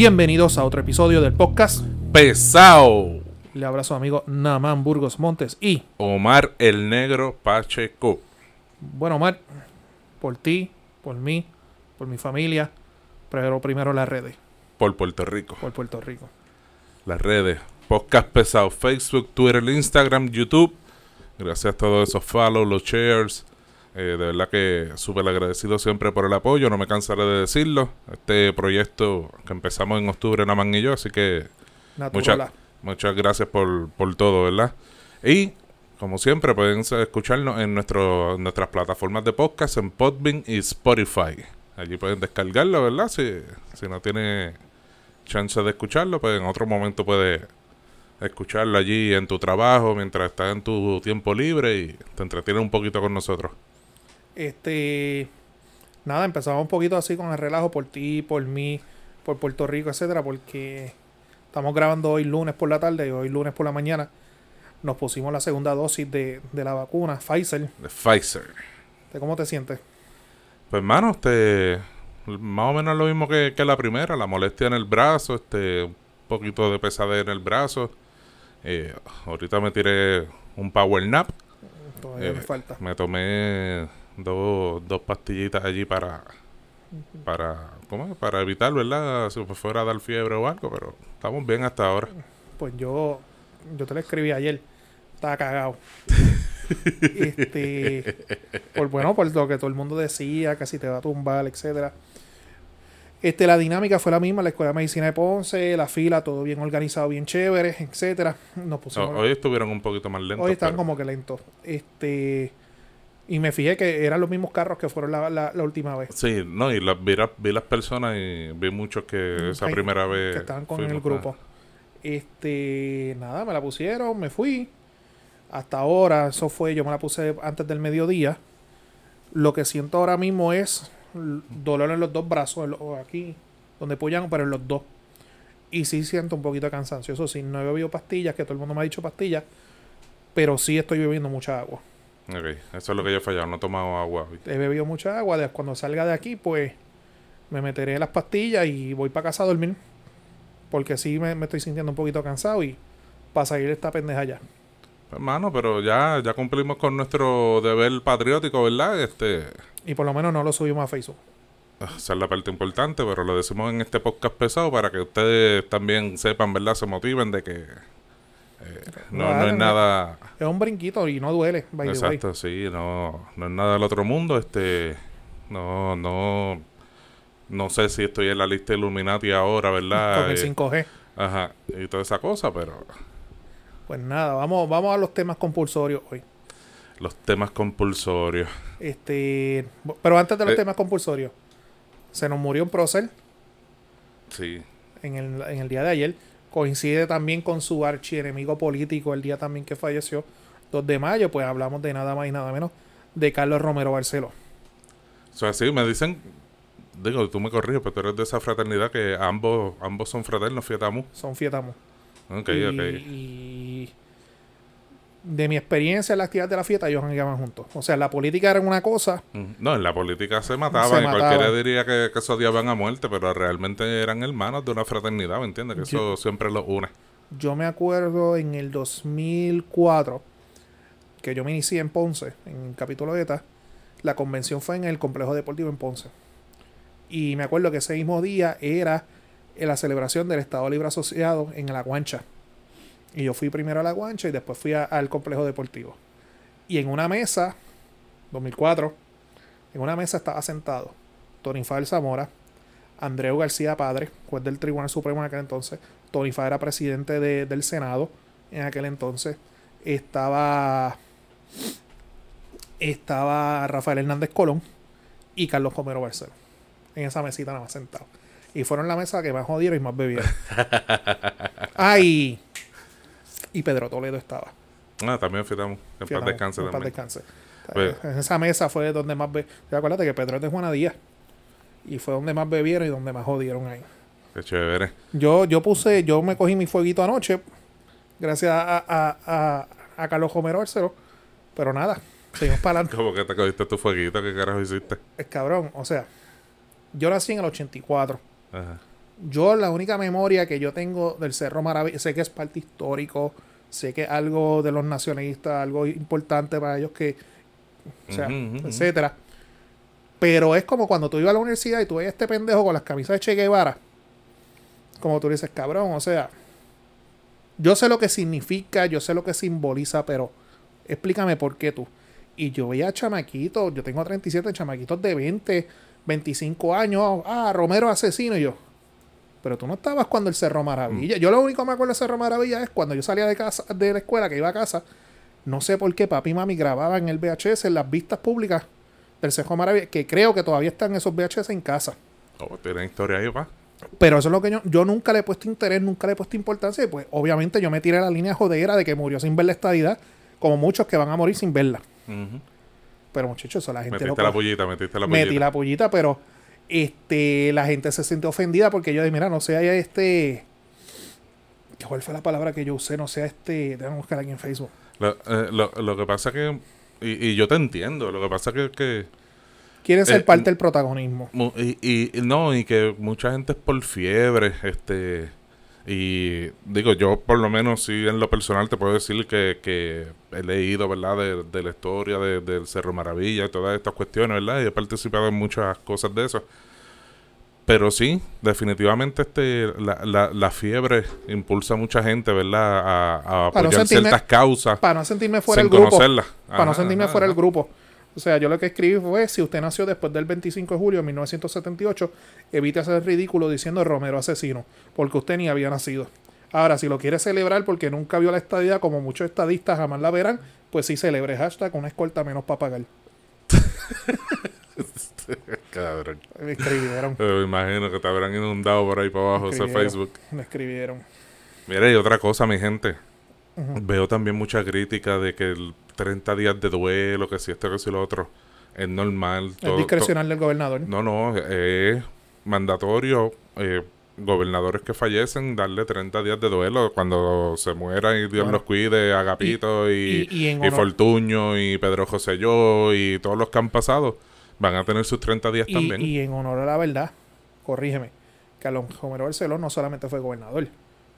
Bienvenidos a otro episodio del podcast. Pesao. Le abrazo a amigo Naman Burgos Montes y, Omar el Negro Pacheco. bueno, Omar, por ti, por mí, por mi familia, pero primero las redes, Por Puerto Rico. por Puerto Rico. Las redes. Podcast Pesado. Facebook, Twitter, Instagram, YouTube. Gracias a todos esos follows, los shares. Eh, de verdad que súper agradecido siempre por el apoyo. No me cansaré de decirlo. Este proyecto que empezamos en octubre, Naman y yo. Así que. Muchas, muchas gracias por, por todo, ¿verdad? Y, como siempre, pueden escucharnos en, nuestro, en nuestras plataformas de podcast, en Podbean y Spotify. Allí pueden descargarlo, ¿verdad? Si, si no tiene chance de escucharlo, pues en otro momento puede escucharlo allí en tu trabajo, mientras estás en tu tiempo libre y te entretienes un poquito con nosotros. Este, nada, empezamos un poquito así con el relajo por ti, por mí, por Puerto Rico, etcétera, porque estamos grabando hoy lunes por la tarde y hoy lunes por la mañana nos pusimos la segunda dosis de, de la vacuna Pfizer. De Pfizer. ¿De ¿Cómo te sientes? Pues hermano, este más o menos lo mismo que, que la primera, la molestia en el brazo, este un poquito de pesadez en el brazo. Eh, ahorita me tiré un power nap, Todavía Eh, me falta. me tomé dos, dos pastillitas allí para para ¿cómo para evitar, ¿verdad? Si fuera a dar fiebre o algo, pero estamos bien hasta ahora. Pues yo, yo te lo escribí ayer. Estaba cagado. este, por bueno, por lo que todo el mundo decía, que si te va a tumbar, etcétera. Este, la dinámica fue la misma, la Escuela de Medicina de Ponce, la fila, todo bien organizado, bien chévere, etcétera. Nos pusimos, Hoy estuvieron un poquito más lentos. hoy están pero- como que lentos. Este, y me fijé que eran los mismos carros que fueron la, la- la última vez. Sí, no, y las, vi, la- vi las personas y vi muchos que esa Ay, primera vez que estaban con el grupo. Este, nada, me la pusieron, me fui. Hasta ahora, eso fue, yo me la puse antes del mediodía. Lo que siento ahora mismo es dolor en los dos brazos, lo- aquí, donde apoyan, pero en los dos. Y sí siento un poquito de cansancio. Eso sí, no he bebido pastillas, que todo el mundo me ha dicho pastillas, pero sí estoy bebiendo mucha agua. Ok, eso es lo que yo he fallado, no he tomado agua. He bebido mucha agua. Cuando salga de aquí, pues me meteré las pastillas y voy para casa a dormir. Porque sí me, me estoy sintiendo un poquito cansado y para salir esta pendeja ya. Hermano, pero ya, ya cumplimos con nuestro deber patriótico, ¿verdad? Este, Y por lo menos no lo subimos a Facebook. esa es la parte importante, pero lo decimos en este podcast pesado para que ustedes también sepan, ¿verdad? Se motiven de que eh, no, no es nada... Es un brinquito y no duele. by the way. Exacto, sí, no, no es nada del otro mundo. Este, no, no, no sé si estoy en la lista Illuminati ahora, ¿verdad? Con el Eh, 5G. Ajá, y toda esa cosa, pero Pues nada, vamos, vamos a los temas compulsorios hoy. los temas compulsorios. Este, pero antes de los Eh. temas compulsorios, se nos murió un prócer Sí, en el, en el día de ayer. Coincide también con su archienemigo político el día también que falleció, 2 de mayo, pues hablamos de nada más y nada menos de Carlos Romero Barceló. o sea, sí, me dicen, digo, tú me corriges, pero tú eres de esa fraternidad que ambos, ambos son fraternos, fietamu. Son fietamos. Ok, y, ok. y de mi experiencia en la actividad de la fiesta, ellos jangueaban juntos. O sea, la política era una cosa, Mm, No, en la política se mataban Se y cualquiera diría que, que se odiaban a muerte, pero realmente eran hermanos de una fraternidad, ¿me entiendes? Que Yo- eso siempre los une. yo me acuerdo en el 2004 que yo me inicié en Ponce, en el capítulo ETA. La convención fue en el complejo deportivo en Ponce. Y me acuerdo que ese mismo día era la celebración del Estado Libre Asociado en la Guancha. Y yo fui primero a la Guancha y después fui al complejo deportivo. Y en una mesa, 2004, en una mesa estaba sentado Tony Fadel Zamora, Andreu García Padre, juez del Tribunal Supremo en aquel entonces. Tony Fadel era presidente de- del Senado en aquel entonces. Estaba estaba Rafael Hernández Colón y Carlos Romero Barceló. En esa mesita nada más sentado. Y fueron la mesa que más jodieron y más bebieron. Ay. Y Pedro Toledo estaba. Ah, también fietamos. En paz descanse también. descanse. Pues- en esa mesa fue donde más be ¿Te acuerdas que Pedro es de Juana Díaz? Y fue donde más bebieron y donde más jodieron ahí. Qué chévere. Yo, yo puse, yo me cogí mi fueguito anoche, gracias a, a, a, a Carlos Romero Barceló. Pero nada, seguimos para adelante. Como que te cogiste tu fueguito, ¿qué carajo hiciste? Es cabrón, o sea, yo nací en el 84. Ajá. Yo la única memoria que yo tengo del Cerro Maravilla, sé que es parte histórico, sé que es algo de los nacionalistas, algo importante para ellos que, o sea, etcétera. Pero es como cuando tú ibas a la universidad y tú ves a este pendejo con las camisas de Che Guevara. Como tú dices, cabrón, o sea, yo sé lo que significa, yo sé lo que simboliza, pero explícame por qué tú. Y yo veía chamaquitos, yo tengo 37 chamaquitos de 20, 25 años, ah, Romero asesino, y yo. Pero tú no estabas cuando el Cerro Maravilla. Yo lo único que me acuerdo del Cerro Maravilla es cuando yo salía de casa, de la escuela, que iba a casa. No sé por qué papi y mami grababan en el VHS en las vistas públicas del Cerro Maravilla, que creo que todavía están esos VHS en casa. Oh, tiene historia ahí, pa. Pero eso es lo que yo, yo nunca le he puesto interés, nunca le he puesto importancia. Y pues obviamente yo me tiré la línea jodera de que murió sin ver la estadidad, como muchos que van a morir sin verla. Pero muchachos, eso la gente Metiste lo la pullita, metiste la pullita. metí la pollita, pero este la gente se siente ofendida porque yo de mira, no sea este ¿cuál fue la palabra que yo usé? No sea este, déjame buscar aquí en Facebook. Lo, eh, lo, lo que pasa que... Y, y yo te entiendo. Lo que pasa que... que Quieren ser Eh, parte del protagonismo. y- y no, y que mucha gente es por fiebre. este Y digo, yo por lo menos sí en lo personal te puedo decir que, que he leído, ¿verdad? De, de la historia de- del Cerro Maravilla y todas estas cuestiones, ¿verdad? Y he participado en muchas cosas de eso. Pero sí, definitivamente este la, la, la fiebre impulsa a mucha gente, ¿verdad? A, a no apoyar sentirme- ciertas causas Para no sentirme fuera del grupo. conocerlas. Para no sentirme ajá, fuera del grupo. O sea, yo lo que escribí fue, si usted nació después del 25 de julio de 1978, evite hacer ridículo diciendo Romero asesino, porque usted ni había nacido. Ahora, si lo quiere celebrar porque nunca vio la estadía, como muchos estadistas jamás la verán, pues sí celebre. Hashtag una escolta menos para pagar. Cabrón. Me escribieron. Me imagino que te habrán inundado por ahí para abajo ese Facebook. Me escribieron. Mira, y otra cosa, mi gente. Veo también mucha crítica de que el 30 días de duelo, que si esto, que si lo otro, es normal. Es discrecional del gobernador. No, no, es mandatorio. eh, gobernadores que fallecen, darle 30 días de duelo cuando se mueran y Dios Claro. los cuide, Agapito y, y- y y Fortuño y Pedro José Yo y todos los que han pasado van a tener sus 30 días también. y en honor a la verdad, corrígeme, Carlos Romero Barceló no solamente fue gobernador,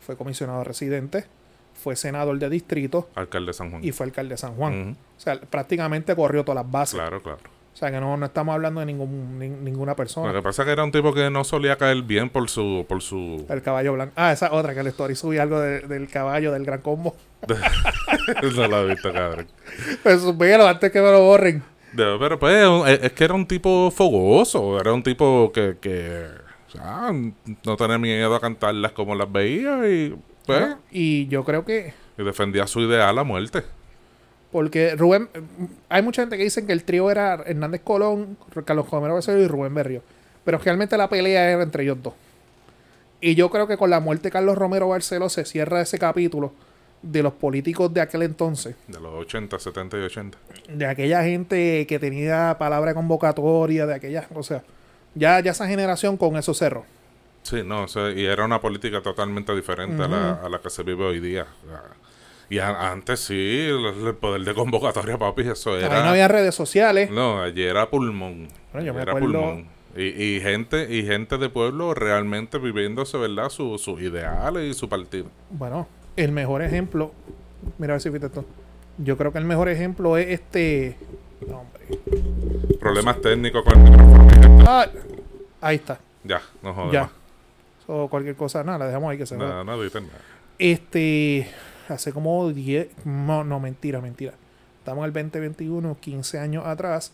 fue comisionado residente, fue senador de distrito Alcalde de San Juan. y fue alcalde de San Juan. O sea, prácticamente corrió todas las bases. Claro, claro. O sea, que no, no estamos hablando de ningún, ni- ninguna Lo persona. que pasa es que era un tipo que no solía caer bien por su... Por su... El caballo blanco. Ah, esa otra que la story subí algo de- del caballo, del gran combo. no lo he visto, cabrón. Pues véalo antes que me lo borren. De- pero pues es que era un tipo fogoso, era un tipo que, que o sea, no tenía miedo a cantarlas como las veía y pues Y yo creo que y defendía su ideal a muerte. Porque Rubén, hay mucha gente que dicen que el trío era Hernández Colón, Carlos Romero Barceló y Rubén Berrío. Pero realmente la pelea era entre ellos dos. Y yo creo que con la muerte de Carlos Romero Barceló se cierra ese capítulo de los políticos de aquel entonces. De los 80, 70 y 80. De aquella gente que tenía palabra convocatoria, de aquella, o sea, ya, ya esa generación con eso cerró. Sí, no, o sea, y era una política totalmente diferente a, la, a la que se vive hoy día. Y a- antes sí, el, el poder de convocatoria, papi, eso era... Ahí no había redes sociales. No, allí era pulmón. Bueno, yo me era acuerdo- Y, y gente y gente de pueblo realmente viviéndose, ¿verdad? Su- Sus ideales y su partido. Bueno, el mejor ejemplo, mira a ver si viste esto. Yo creo que el mejor ejemplo es este. No, hombre. Problemas técnicos con el micrófono. Ah, ahí está. Ya, no jodas. O cualquier cosa, nada, la dejamos ahí que se va. Nada, nada. Este, hace como 10, no, no, mentira, mentira. Estamos en el 2021, 15 años atrás.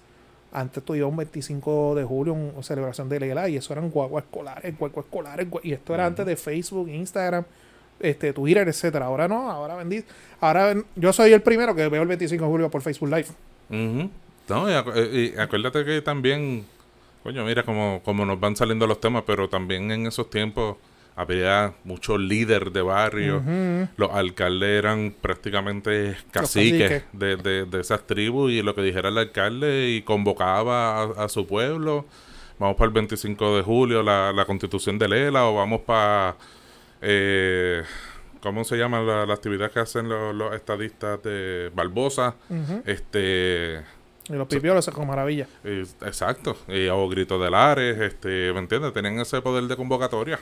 Antes ibas un 25 de julio, una celebración de Lela, y eso eran guaguas escolares, guaguas escolares, y esto era antes de Facebook, Instagram, este, Twitter, etcétera. Ahora no, ahora vendí. Ahora yo soy el primero que veo el 25 de julio por Facebook Live. Ujú. No, y, acu- eh, y acuérdate que también, coño, mira cómo, cómo nos van saliendo los temas, pero también en esos tiempos había muchos líderes de barrio. Los alcaldes eran prácticamente caciques caciques. de, de, de esas tribus y lo que dijera el alcalde y convocaba a, a su pueblo. Vamos para el 25 de julio, la, la constitución de Lela, o vamos para... Eh, ¿Cómo se llama la, la actividad que hacen los, los estadistas de Barbosa? Este... Y los pipiolos, eso con maravilla. y- exacto. Y, o Grito de Lares, este, ¿me entiendes? Tenían ese poder de convocatoria.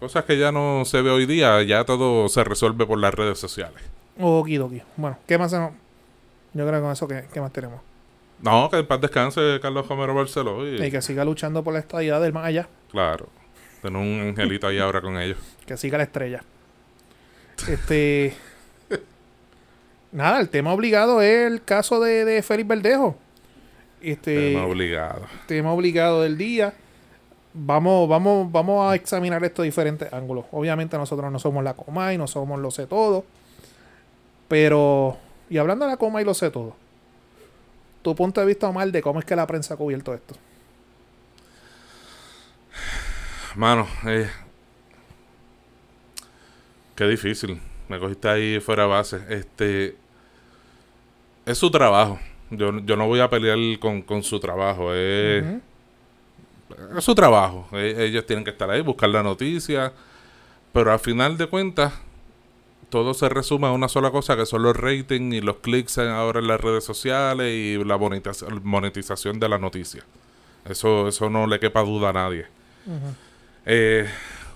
Cosas que ya no se ve hoy día, ya todo se resuelve por las redes sociales. Okidoki. Bueno, ¿qué más hacemos? Yo creo que con eso, ¿qué, qué más tenemos? No, que en paz descanse Carlos Romero Barceló. Y, Y que siga luchando por la estadidad del más allá. Claro. Tener un angelito ahí ahora con ellos. Que siga la estrella. Este. Nada, el tema obligado es el caso de, de Félix Verdejo. Este. Tema obligado. tema obligado del día. Vamos, vamos, vamos a examinar esto de diferentes ángulos. Obviamente nosotros no somos la coma y no somos lo sé todo. Pero, y hablando de la coma y lo sé todo, tu punto de vista, Omar, de cómo es que la prensa ha cubierto esto. Mano, eh, qué difícil. Me cogiste ahí fuera de base. Este es su trabajo. Yo, yo no voy a pelear con, con su trabajo. Es, es su trabajo. E- ellos tienen que estar ahí, buscar la noticia. Pero al final de cuentas, todo se resume a una sola cosa, que son los ratings y los clics en- ahora en las redes sociales y la monetiza- monetización de la noticia. Eso, eso no le quepa duda a nadie. Eh,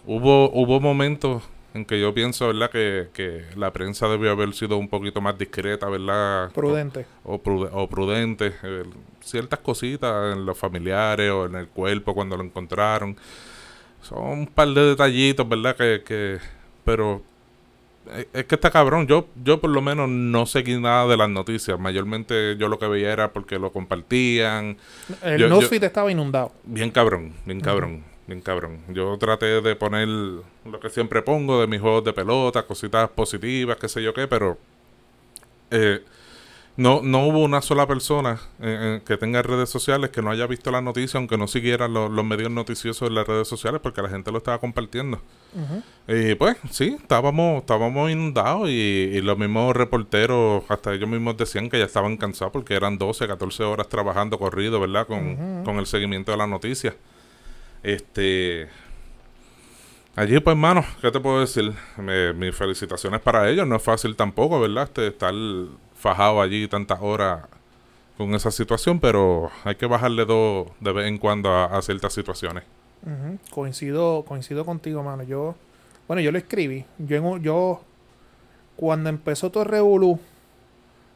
hubo, hubo momentos en que yo pienso, ¿verdad? Que, que la prensa debió haber sido un poquito más discreta, ¿verdad? Prudente. O, prude- o prudente. eh, ciertas cositas en los familiares o en el cuerpo cuando lo encontraron. Son un par de detallitos, ¿verdad? Que, que pero eh, es que está cabrón. Yo, yo por lo menos no seguí nada de las noticias. Mayormente yo lo que veía era porque lo compartían. El Yo- estaba inundado. Bien cabrón, bien cabrón, bien cabrón. Yo traté de poner lo que siempre pongo de mis juegos de pelota, cositas positivas, qué sé yo qué, pero eh, no, no hubo una sola persona eh, eh, que tenga redes sociales que no haya visto la noticia, aunque no siguiera lo- los medios noticiosos en las redes sociales, porque la gente lo estaba compartiendo. Y pues sí, estábamos, estábamos inundados y, y los mismos reporteros, hasta ellos mismos decían que ya estaban cansados porque eran 12, 14 horas trabajando corrido, ¿verdad? Con, con el seguimiento de la noticia. Este... Allí, pues, hermano, ¿qué te puedo decir? Me- mis felicitaciones para ellos. No es fácil tampoco, ¿verdad? Este, estar fajado allí tantas horas con esa situación, pero hay que bajarle dos de vez en cuando a, ciertas situaciones. Coincido, coincido contigo, mano. Yo, bueno, yo lo escribí. Yo, yo cuando empezó todo revolú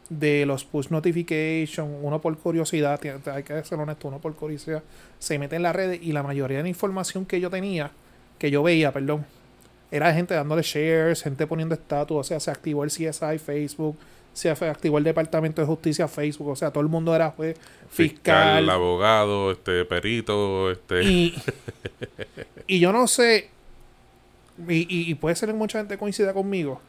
de los push notification, uno por curiosidad, hay que ser honesto, uno por curiosidad, se mete en las redes y la mayoría de la información que yo tenía, que yo veía, perdón, era gente dándole shares, gente poniendo estatus, o sea, se activó el CSI Facebook, se activó el Departamento de Justicia Facebook, o sea, todo el mundo era juez, fiscal, Fiscal, abogado, este, perito, este... y, y yo no sé, y, y- y puede ser que mucha gente coincida conmigo.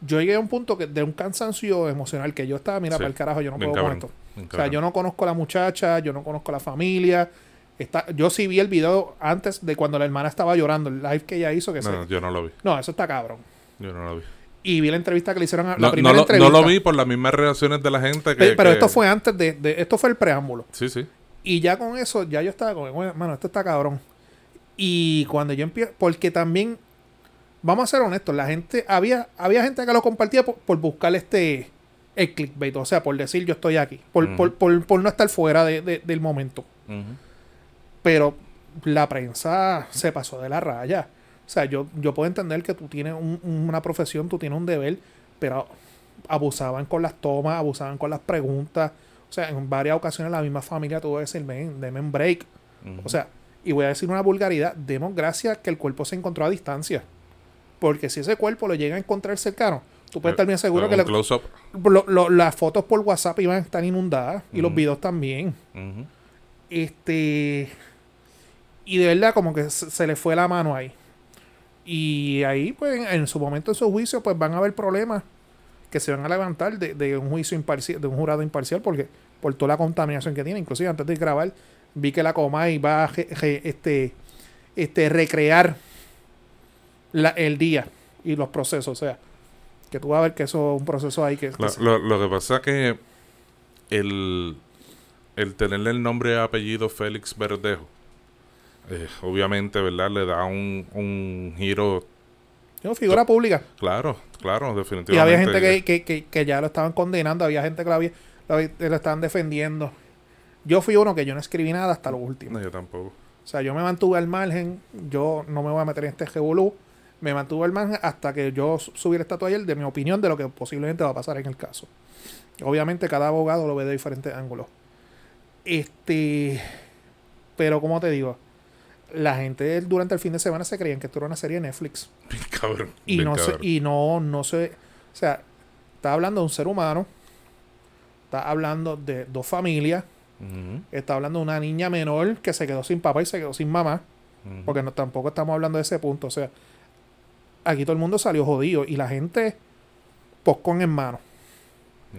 Yo llegué a un punto que de un cansancio emocional que yo estaba, mira, Sí, para el carajo, yo no bien puedo con esto. O sea, yo no conozco a la muchacha, yo no conozco a la familia. Está, yo sí vi el video antes de cuando la hermana estaba llorando, el live que ella hizo. Que No, se- no, yo no lo vi. no, eso está cabrón. Yo no lo vi. Y vi la entrevista que le hicieron a la No, no primera lo, entrevista. no lo vi por las mismas reacciones de la gente que... Pe- Pero, que- esto fue antes de, de- Esto fue el preámbulo. Sí, sí. Y ya con eso, ya yo estaba como, "Bueno, esto está cabrón. Y cuando yo empiezo, porque también, vamos a ser honestos, la gente, había, había gente que lo compartía por, por buscar este, el clickbait, o sea, por decir yo estoy aquí, por, por, por- por no estar fuera de- de- del momento. Pero la prensa se pasó de la raya. O sea, yo, yo puedo entender que tú tienes un- una profesión, tú tienes un deber, pero abusaban con las tomas, abusaban con las preguntas. O sea, en varias ocasiones la misma familia tuvo que decir, ven, deme un break. O sea, y voy a decir una vulgaridad, demos gracias que el cuerpo se encontró a distancia. Porque si ese cuerpo lo llega a encontrar cercano, tú puedes estar bien seguro que lo- lo- las fotos por WhatsApp iban a estar inundadas y los videos también. Este. Y de verdad, como que se, se le fue la mano ahí. Y ahí, pues, en, en su momento de su juicio, pues van a haber problemas que se van a levantar de, de un juicio imparcial, de un jurado imparcial, porque por toda la contaminación que tiene. Inclusive antes de grabar, vi que la Comay va a este, este, recrear la- el día y los procesos. O sea, que tú vas a ver que eso es un proceso ahí que, que Lo, se- lo- lo que pasa es que el, el tenerle el nombre y apellido Félix Verdejo, eh, obviamente, ¿verdad? Le da un, un giro, Yo, figura pública. claro, claro, Y definitivamente. había gente que, que, que, que ya lo estaban condenando, había gente que lo, había, lo, lo estaban defendiendo. Yo fui uno que yo no escribí nada hasta lo último. No, yo tampoco. O sea, yo me mantuve al margen, yo no me voy a meter en este revolú, me mantuve al margen hasta que yo subiera esta toalla de mi opinión de lo que posiblemente va a pasar en el caso. Obviamente cada abogado lo ve de diferentes ángulos. Este, pero como te digo, la gente durante el fin de semana se creían que esto era una serie de Netflix. cabrón. Y no se, y no, no se, o sea, está hablando de un ser humano, está hablando de dos familias, Está hablando de una niña menor que se quedó sin papá y se quedó sin mamá. Porque no, tampoco estamos hablando de ese punto. O sea, aquí todo el mundo salió jodido y la gente con en mano.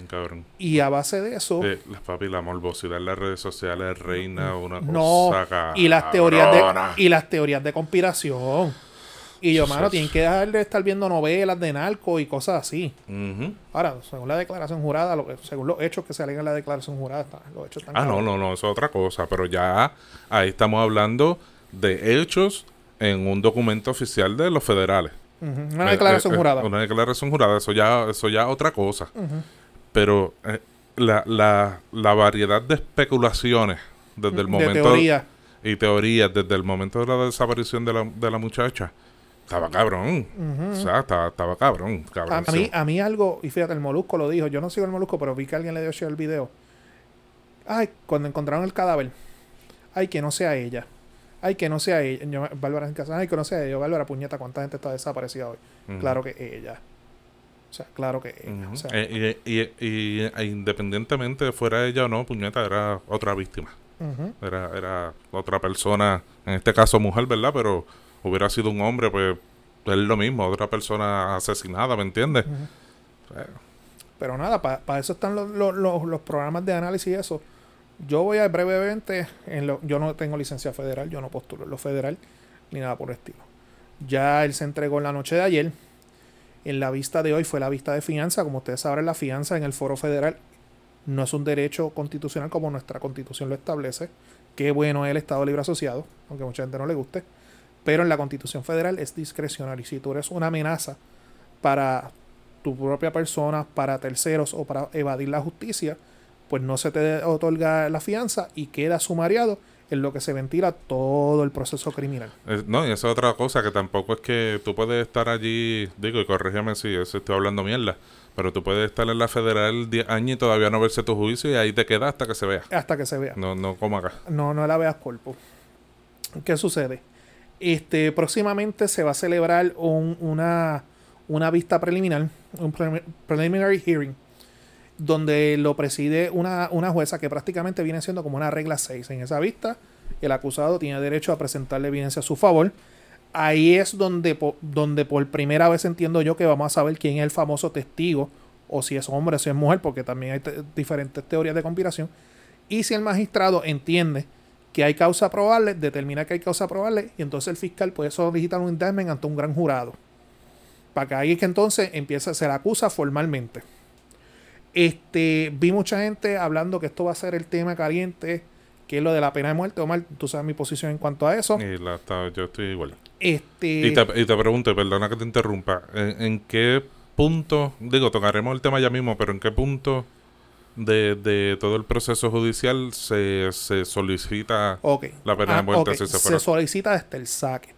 Cabrón. Y a base de eso. las papi, la morbosidad en las redes sociales reina una no, Y las teorías de, y las teorías de conspiración. Y yo, mano, tienen que dejar de estar viendo novelas de narco y cosas así. Ahora, según la declaración jurada, según los hechos que se alegan en la declaración jurada, los hechos están. Ah, no, no, no, eso es otra cosa. Pero ya ahí estamos hablando de hechos en un documento oficial de los federales. Una declaración eh, eh, jurada. Una declaración jurada, eso ya, eso ya es otra cosa. Pero eh, la, la, la variedad de especulaciones desde el momento. De teoría. Y teorías desde el momento de la desaparición de la, de la muchacha estaba cabrón. O sea, estaba, cabrón. a, mí, a mí algo, y fíjate, el molusco lo dijo. Yo no sigo el molusco, pero vi que alguien le dio share el video. Ay, cuando encontraron el cadáver. Ay, que no sea ella. Ay, que no sea ella. Yo, Bárbara en casa. Ay, que no sea ella. Bárbara, puñeta, ¿cuánta gente está desaparecida hoy? Claro que ella. O sea, claro que ella. Eh, y, y, e independientemente fuera ella o no, puñeta era otra víctima. era, era otra persona, en este caso mujer, ¿verdad? Pero hubiera sido un hombre, pues es lo mismo, otra persona asesinada, ¿me entiendes? Pero nada, para eso están los, los, programas de análisis y eso. Yo voy a brevemente, en lo, yo no tengo licencia federal, yo no postulo en lo federal, ni nada por el estilo. Ya él se entregó en la noche de ayer. En la vista de hoy fue la vista de fianza. Como ustedes saben, la fianza en el foro federal no es un derecho constitucional como nuestra constitución lo establece. Qué bueno es el Estado Libre Asociado, aunque mucha gente no le guste. Pero en la Constitución Federal es discrecional. si tú eres una amenaza para tu propia persona, para terceros o para evadir la justicia, pues no se te otorga la fianza y queda sumariado en lo que se ventila todo el proceso criminal. no, y esa es otra cosa, que tampoco es que tú puedes estar allí, digo, y corrígeme si estoy hablando mierda, pero tú puedes estar en la federal 10 años y todavía no verse tu juicio y ahí te queda hasta que se vea. Hasta que se vea. No, no como acá. No, no la veas cuerpo. ¿Qué sucede? Este, próximamente se va a celebrar una, una vista preliminar, un preliminary hearing, donde lo preside una, una, jueza que prácticamente viene siendo como una regla 6. En esa vista, el acusado tiene derecho a presentarle evidencia a su favor. Ahí es donde, donde por primera vez entiendo yo que vamos a saber quién es el famoso testigo, o si es hombre o si es mujer, porque también hay diferentes teorías de conspiración. Y si el magistrado entiende que hay causa probable, determina que hay causa probable y entonces el fiscal puede solicitar un indictment ante un gran jurado. Para que ahí es que entonces empieza, se la acusa formalmente. Este, vi mucha gente hablando que esto va a ser el tema caliente, que es lo de la pena de muerte. Omar, tú sabes mi posición en cuanto a eso. Y la, yo estoy igual. Este... Y, te, y te pregunto, perdona que te interrumpa, ¿en qué punto, digo, tocaremos el tema ya mismo, pero en qué punto de, de todo el proceso judicial se, se solicita la pena de ah, muerte se, se solicita desde el saque.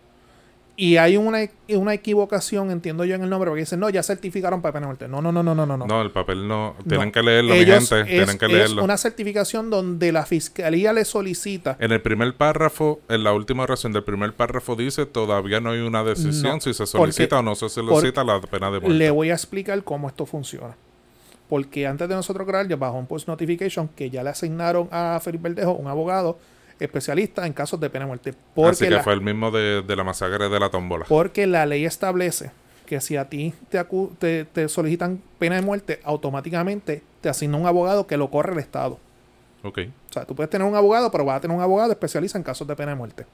Y hay una, una equivocación, entiendo yo en el nombre, porque dicen, no, ya certificaron para pena de muerte. No, no, no, no, no, no. No, el papel no. Tienen que leerlo, mi gente. tienen que leerlo. Es una certificación donde la fiscalía le solicita. En el primer párrafo, en la última oración del primer párrafo, dice: todavía no hay una decisión si se solicita o no se solicita la pena de muerte. Le voy a explicar cómo esto funciona porque antes de nosotros crear, ya bajo un post notification que ya le asignaron a Felipe Verdejo un abogado especialista en casos de pena de muerte. Porque Así que fue el mismo de, la masacre de la tómbola. Porque la ley establece que si a ti te, te, solicitan pena de muerte, automáticamente te asigna un abogado que lo corre el Estado. Ok. O sea, tú puedes tener un abogado, pero vas a tener un abogado especialista en casos de pena de muerte.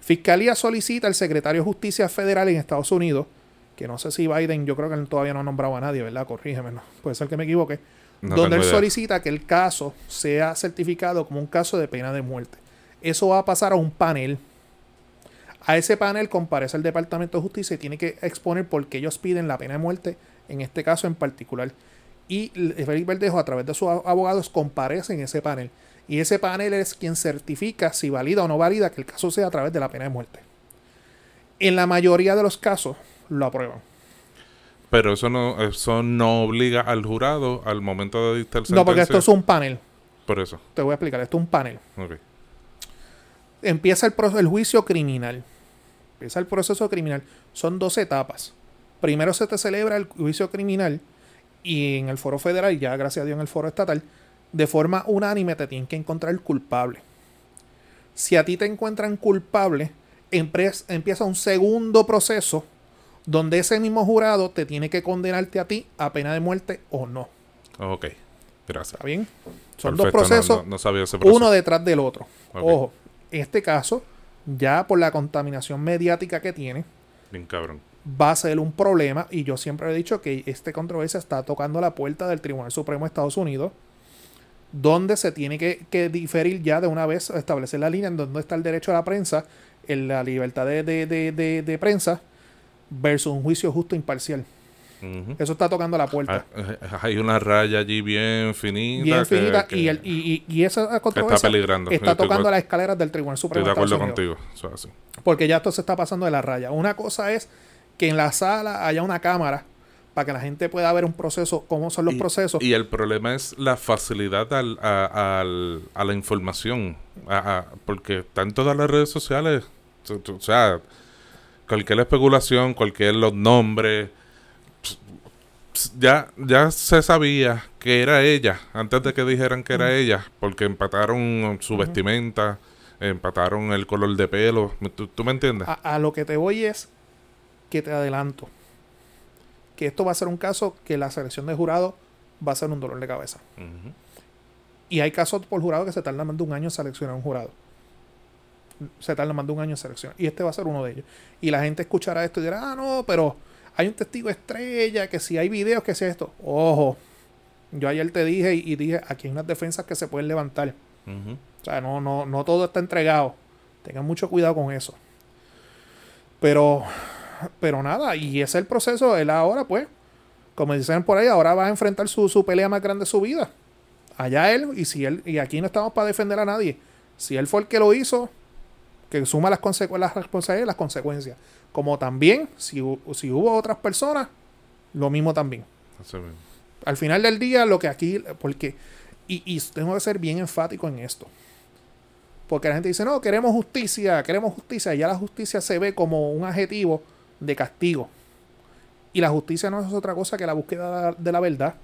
Fiscalía solicita al secretario de Justicia Federal en Estados Unidos que no sé si Biden, yo creo que él todavía no ha nombrado a nadie, ¿verdad? Corrígeme, no. puede ser que me equivoque, donde él solicita que el caso sea certificado como un caso de pena de muerte. Eso va a pasar a un panel. A ese panel comparece el Departamento de Justicia y tiene que exponer por qué ellos piden la pena de muerte, en este caso en particular. Y Felipe Verdejo, a través de sus abogados, comparece en ese panel. Y ese panel es quien certifica si valida o no valida que el caso sea a través de la pena de muerte. En la mayoría de los casos lo aprueban. Pero eso no, eso no obliga al jurado al momento de dictar sentencia. No, porque esto es un panel. Por eso. Te voy a explicar, esto es un panel. Empieza el, el juicio criminal. Empieza el proceso criminal. Son dos etapas. Primero se te celebra el juicio criminal y en el foro federal, ya gracias a Dios en el foro estatal, de forma unánime te tienen que encontrar culpable. Si a ti te encuentran culpable, empieza un segundo proceso donde ese mismo jurado te tiene que condenarte a ti a pena de muerte o no. Ok. Gracias. ¿Está bien? Son Perfecto, dos procesos No, no sabía ese proceso. uno detrás del otro. Ojo, en este caso, ya por la contaminación mediática que tiene, Bien cabrón. va a ser un problema. Y yo siempre he dicho que esta controversia está tocando la puerta del Tribunal Supremo de Estados Unidos, donde se tiene que, que diferir ya de una vez, establecer la línea en donde está el derecho a la prensa, en la libertad de- de- de- de prensa, versus un juicio justo e imparcial. Eso está tocando la puerta. Ah, eh, Hay una raya allí bien finita. Bien que- finita, que y, el- y, y- y esa controversia peligrando. está Estoy tocando las escaleras del Tribunal Estoy Supremo de de acuerdo contigo. Eso es así. Porque ya esto se está pasando de la raya. Una cosa es que en la sala haya una cámara para que la gente pueda ver un proceso, cómo son los y, procesos. Y el problema es la facilidad al- a, al- a la información. a- a- porque está en todas las redes sociales. O sea, cualquier especulación, cualquier los nombres. ps- Ya, ya se sabía que era ella antes de que dijeran que era ella, porque empataron su vestimenta, empataron el color de pelo. ¿Tú, tú me entiendes? a, a lo que te voy es que te adelanto. Que esto va a ser un caso que la selección de jurado va a ser un dolor de cabeza. Y hay casos por jurado que se tardan más de un año en seleccionar un jurado. Se tarda más de un año en seleccionar. Y este va a ser uno de ellos. Y la gente escuchará esto y dirá, ah, no, pero hay un testigo estrella, que si hay videos, que si esto. Ojo, yo ayer te dije y, y dije, aquí hay unas defensas que se pueden levantar. O sea, no, no, no todo está entregado. Tengan mucho cuidado con eso. Pero, pero nada, y ese es el proceso. Él ahora, pues, como dicen por ahí, ahora va a enfrentar su, su pelea más grande de su vida. Allá él, y si él, y aquí no estamos para defender a nadie. Si él fue el que lo hizo, que suma las, consecu- las responsabilidades y las consecuencias. Como también, si, si hubo otras personas, lo mismo también Así al final del día, lo que aquí, porque, y, y tengo que ser bien enfático en esto. Porque la gente dice, no, queremos justicia, queremos justicia. Y ya la justicia se ve como un adjetivo de castigo. Y la justicia no es otra cosa que la búsqueda de la verdad.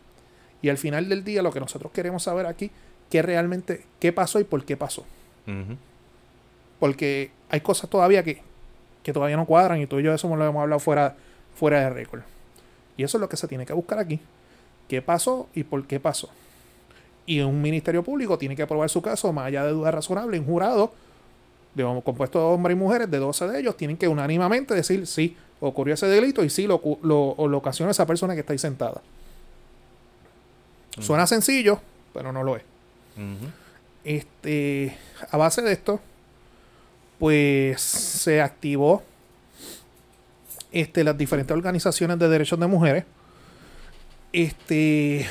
Y al final del día, lo que nosotros queremos saber aquí, qué realmente, qué pasó y por qué pasó. Porque hay cosas todavía que, que todavía no cuadran y tú y yo eso lo hemos hablado fuera, fuera de récord. Y eso es lo que se tiene que buscar aquí. ¿Qué pasó y por qué pasó? Y un ministerio público tiene que aprobar su caso más allá de duda razonable. Un jurado de, compuesto de hombres y mujeres, de 12 de ellos, tienen que unánimemente decir sí, ocurrió ese delito y sí lo, lo, ocasiona esa persona que está ahí sentada. Suena sencillo, pero no lo es. Este, a base de esto, pues se activó este, las diferentes organizaciones de derechos de mujeres. Este,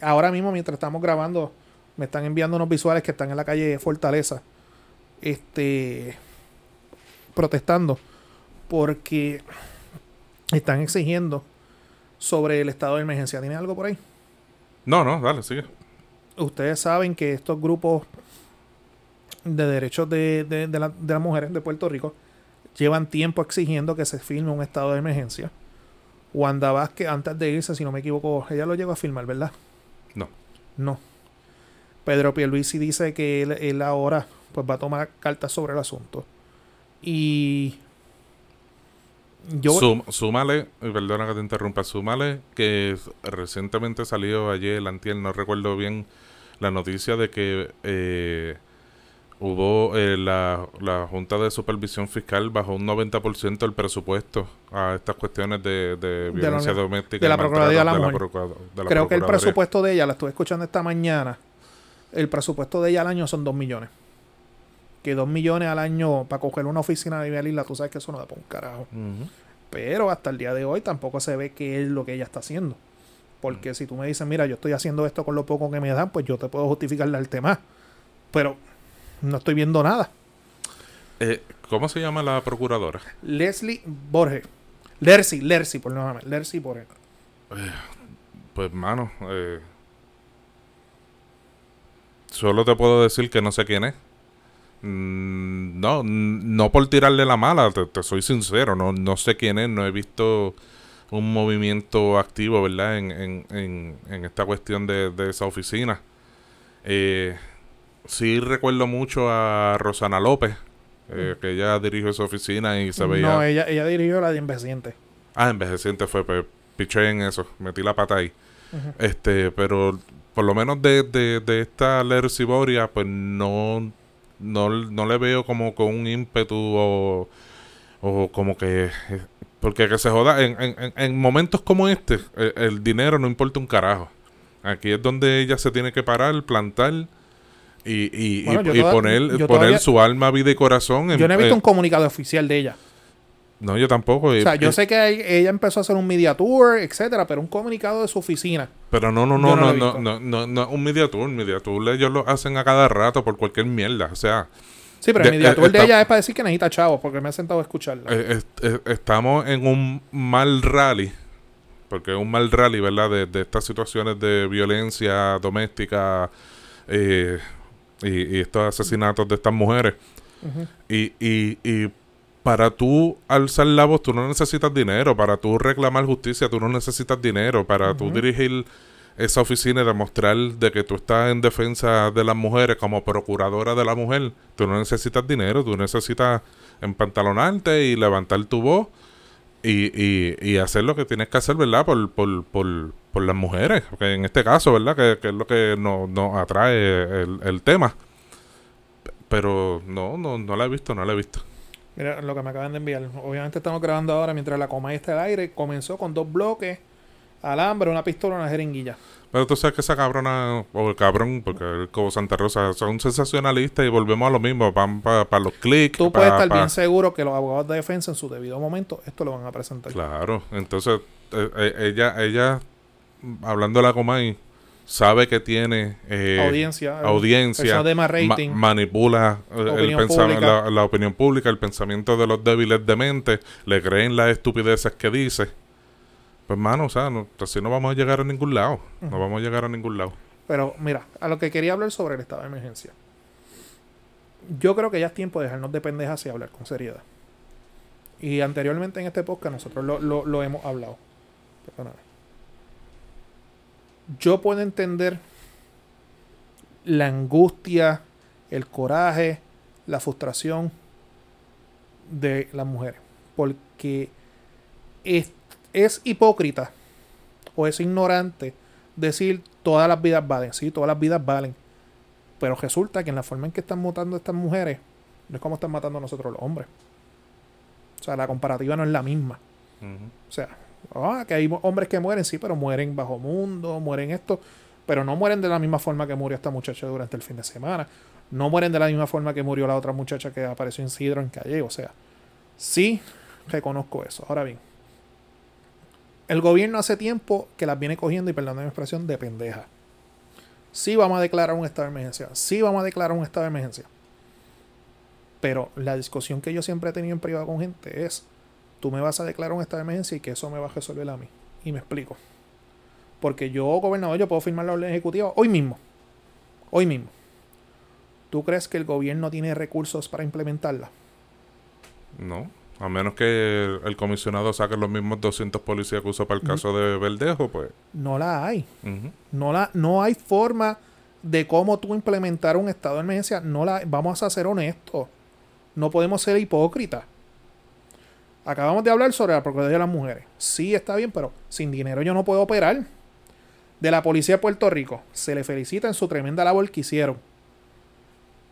ahora mismo, mientras estamos grabando, me están enviando unos visuales que están en la calle Fortaleza, este, protestando porque están exigiendo sobre el estado de emergencia. ¿Tiene algo por ahí? No, no, dale, sigue. ustedes saben que estos grupos de derechos de, de, de la- de las mujeres de Puerto Rico llevan tiempo exigiendo que se firme un estado de emergencia. Wanda Vázquez, antes de irse, si no me equivoco, ella lo llegó a firmar, ¿verdad? No. No. Pedro Pierluisi dice que él, él ahora pues va a tomar cartas sobre el asunto. Y yo Sum- súmale, perdona que te interrumpa, súmale que recientemente salió ayer, el antier, no recuerdo bien, la noticia de que eh, hubo eh, la, la Junta de Supervisión Fiscal bajó un 90% el presupuesto a estas cuestiones de, de violencia la- doméstica. de la Procuraduría de la Mujer. procura- de la creo que el presupuesto de ella, la estuve escuchando esta mañana, el presupuesto de ella al año son 2 millones. Que 2 millones al año para coger una oficina de nivel isla, tú sabes que eso no da por un carajo. Pero hasta el día de hoy tampoco se ve qué es lo que ella está haciendo. Porque si tú me dices, mira, yo estoy haciendo esto con lo poco que me dan, pues yo te puedo justificar darte más. pero no estoy viendo nada. Eh, ¿Cómo se llama la procuradora? Leslie Borges. Lercy, Lercy, por no. Lercy Borges. Pues, mano, eh, solo te puedo decir que no sé quién es. Mm, no, no por tirarle la mala, te, soy sincero, no, no sé quién es, no he visto un movimiento activo, ¿verdad? En, en, en, esta cuestión de, de esa oficina. Eh, sí recuerdo mucho a Rosana López, eh, que ella dirigió esa oficina y se veía... No, ella, ella dirigió la de envejeciente. Ah, envejeciente fue, pues, piché en eso, metí la pata ahí. Este, pero por lo menos de, de, de esta Lerciboria, pues no, no, no le veo como con un ímpetu o, o como que... Porque que se joda, en, en, en momentos como este, el, dinero no importa un carajo. Aquí es donde ella se tiene que parar, plantar y, y, y, poner, poner su alma, vida y corazón. En, yo no he visto un comunicado oficial de ella. No, yo tampoco. O sea, yo sé que ella empezó a hacer un media tour, etcétera, pero un comunicado de su oficina. Pero no, no, no, no, no, no, no, no, un media tour, media tour ellos lo hacen a cada rato por cualquier mierda, o sea. Sí, pero el media tour de ella es para decir que necesita chavos, porque me ha sentado a escucharla. Eh, estamos en un mal rally, porque es un mal rally, ¿verdad? De, de estas situaciones de violencia doméstica eh, y, y, estos asesinatos de estas mujeres. y, y, y para tú alzar la voz, tú no necesitas dinero. Para tú reclamar justicia, tú no necesitas dinero. Para tú dirigir esa oficina y demostrar de que tú estás en defensa de las mujeres como procuradora de la mujer, tú no necesitas dinero. Tú necesitas empantalonarte y levantar tu voz y, y, y hacer lo que tienes que hacer, ¿verdad? Por, por, por, por las mujeres. Porque en este caso, ¿verdad? Que, es lo que nos, nos atrae el, el tema. Pero no, no, no la he visto, no la he visto. Mira lo que me acaban de enviar. Obviamente estamos grabando ahora mientras la coma está al aire. Comenzó con dos bloques, alambre, una pistola, una jeringuilla. Pero tú sabes que esa cabrona, o el cabrón, porque el como Santa Rosa, son sensacionalistas y volvemos a lo mismo, van para los clics. Tú puedes estar bien seguro que los abogados de defensa en su debido momento esto lo van a presentar. Claro, entonces eh, eh, ella, ella, hablando de la Comay, sabe que tiene eh, audiencia, audiencia manipula eh, el la, opinión pública, el pensamiento de los débiles de mente, le creen las estupideces que dice. Pues, mano, o sea, no, así no vamos a llegar a ningún lado. No vamos a llegar a ningún lado. Pero, mira, a lo que quería hablar sobre el estado de emergencia. Yo creo que ya es tiempo de dejarnos de pendejas y hablar con seriedad. Y anteriormente en este podcast nosotros lo, lo, lo hemos hablado. Perdóname yo puedo entender la angustia, el coraje, la frustración de las mujeres. Porque es, es, hipócrita o es ignorante decir todas las vidas valen. Sí, todas las vidas valen. Pero resulta que en la forma en que están matando estas mujeres, no es como están matando a nosotros los hombres. O sea, la comparativa no es la misma. O sea, Ah, que hay hombres que mueren, sí, pero mueren bajo mundo, mueren esto, pero no mueren de la misma forma que murió esta muchacha durante el fin de semana. No mueren de la misma forma que murió la otra muchacha que apareció en Sidro en Calle. O sea, sí reconozco eso. Ahora bien, el gobierno hace tiempo que las viene cogiendo, y perdón mi expresión, de pendeja. Sí vamos a declarar un estado de emergencia. Sí vamos a declarar un estado de emergencia. Pero la discusión que yo siempre he tenido en privado con gente es tú me vas a declarar un estado de emergencia y que eso me va a resolver a mí. Y me explico. Porque yo, gobernador, yo puedo firmar la orden ejecutiva hoy mismo. Hoy mismo. ¿Tú crees que el gobierno tiene recursos para implementarla? No. A menos que el, comisionado saque los mismos 200 policías que usó para el caso de Verdejo, pues. No la hay. no, la, no hay forma de cómo tú implementar un estado de emergencia. No la, vamos a ser honestos. No podemos ser hipócritas. Acabamos de hablar sobre la Procuraduría de las Mujeres. Sí, está bien, pero sin dinero yo no puedo operar. De la Policía de Puerto Rico, se le felicita en su tremenda labor que hicieron.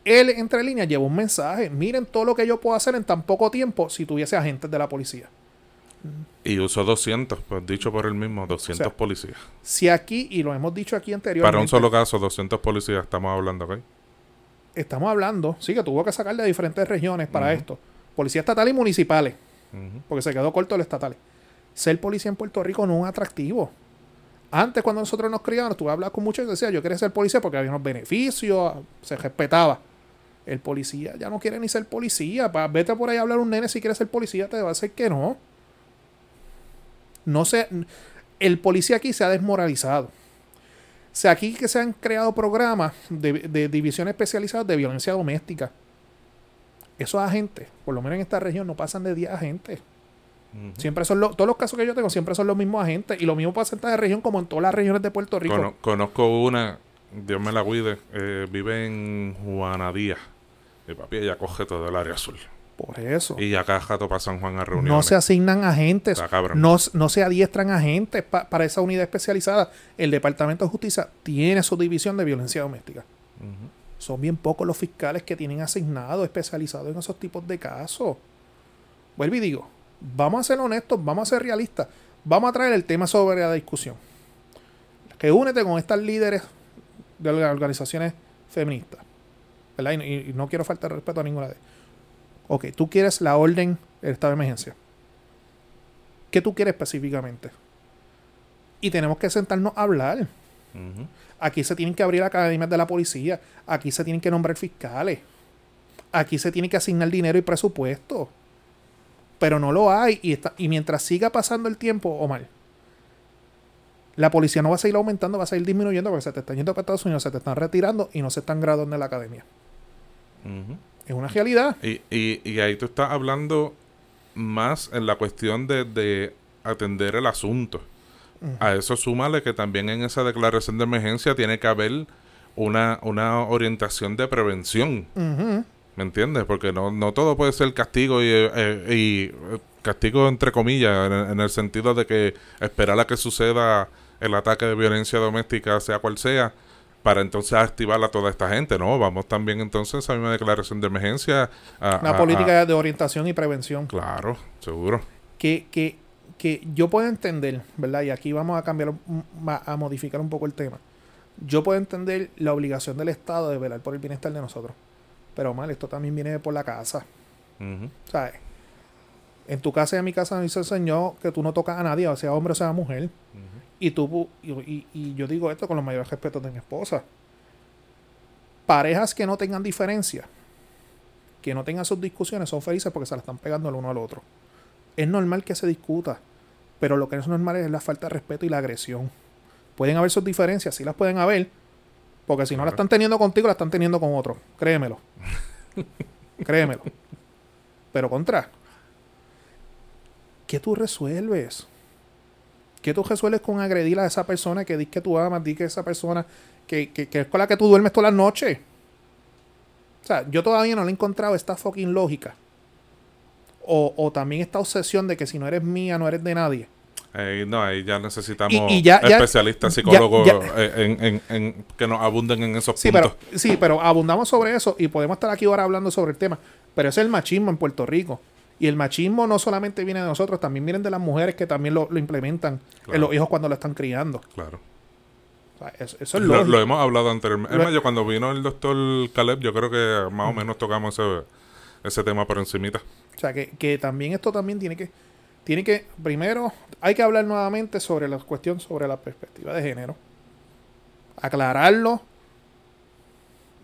Él, entre líneas, llevó un mensaje. Miren todo lo que yo puedo hacer en tan poco tiempo si tuviese agentes de la policía. Y usó 200, pues dicho por él mismo, 200 policías. Si aquí, y lo hemos dicho aquí anteriormente. Para un solo caso, 200 policías, estamos hablando, ¿ok? Estamos hablando, sí, que tuvo que sacar de diferentes regiones para esto. Policías estatales y municipales porque se quedó corto el estatal. Ser policía en Puerto Rico no es atractivo. Antes, cuando nosotros nos criábamos, tú hablabas con muchos y decías, yo quería ser policía porque había unos beneficios, se respetaba. El policía ya no quiere ni ser policía. Pa, vete por ahí a hablar un nene si quieres ser policía, te va a decir que no. No sé. El policía aquí se ha desmoralizado. O sea, aquí que se han creado programas de, de divisiones especializadas de violencia doméstica. Esos agentes, por lo menos en esta región, no pasan de 10 agentes. Siempre son los, todos los casos que yo tengo siempre son los mismos agentes. Y lo mismo pasa en esta región como en todas las regiones de Puerto Rico. conozco una, Dios me la cuide, eh, vive en Juanadía. Mi papi ella coge todo el área azul. Por eso. Y acá jato para San Juan a reuniones. No se asignan agentes. No, no se adiestran agentes para esa unidad especializada. El Departamento de Justicia tiene su división de violencia doméstica. Son bien pocos los fiscales que tienen asignado, especializado en esos tipos de casos. Vuelvo y digo, vamos a ser honestos, vamos a ser realistas. Vamos a traer el tema sobre la discusión. Que únete con estas líderes de las organizaciones feministas. ¿verdad? Y, no quiero faltar respeto a ninguna de ellas. Ok, tú quieres la orden del estado de emergencia. ¿Qué tú quieres específicamente? Y tenemos que sentarnos a hablar. Aquí se tienen que abrir academias de la policía. Aquí se tienen que nombrar fiscales. Aquí se tiene que asignar dinero y presupuesto pero no lo hay. Y, está, y mientras siga pasando el tiempo, o mal la policía no va a seguir aumentando, va a seguir disminuyendo porque se te están yendo para Estados Unidos, se te están retirando y no se están graduando en la academia. Es una realidad. Y, y, ahí tú estás hablando más en la cuestión de, atender el asunto. A eso súmale que también en esa declaración de emergencia tiene que haber una, una orientación de prevención. ¿Me entiendes? Porque no, no todo puede ser castigo y, eh, eh, eh, castigo entre comillas, en, el sentido de que esperar a que suceda el ataque de violencia doméstica, sea cual sea, para entonces activar a toda esta gente, ¿no? Vamos también entonces a una declaración de emergencia. una política de orientación y prevención. Claro, seguro. Que, que, que yo puedo entender, ¿verdad? Y aquí vamos a cambiar, a modificar un poco el tema. Yo puedo entender la obligación del Estado de velar por el bienestar de nosotros. Pero mal, esto también viene por la casa. ¿Sabes? En tu casa y en mi casa nos enseñó que tú no tocas a nadie, o sea hombre o sea mujer. Y tú, y, yo digo esto con los mayores respetos de mi esposa. Parejas que no tengan diferencia, que no tengan sus discusiones, son felices porque se la están pegando el uno al otro. Es normal que se discuta, pero lo que no es normal es la falta de respeto y la agresión. Pueden haber sus diferencias, sí las pueden haber, porque si no la están teniendo contigo, la están teniendo con otro. Créemelo. Créemelo. Pero contra. ¿Qué tú resuelves? ¿Qué tú resuelves con agredir a esa persona que dices que tú amas, di que esa persona que, que, que, es con la que tú duermes todas las noches? O sea, yo todavía no le he encontrado esta fucking lógica. O, o también esta obsesión de que si no eres mía, no eres de nadie. Eh, no, ahí ya necesitamos especialistas, psicólogos eh, en, que nos abunden en esos sí, puntos. Pero, sí, pero abundamos sobre eso y podemos estar aquí ahora hablando sobre el tema. Pero es el machismo en Puerto Rico. Y el machismo no solamente viene de nosotros, también vienen de las mujeres que también lo, implementan en los hijos cuando lo están criando. Claro. eso, es lo, lo, hemos hablado anteriormente. Es más, yo cuando vino el doctor Caleb, yo creo que más o menos tocamos ese, ese tema por encimita. O sea, que, que también esto también tiene que tiene que, primero, hay que hablar nuevamente sobre la cuestión sobre la perspectiva de género. Aclararlo,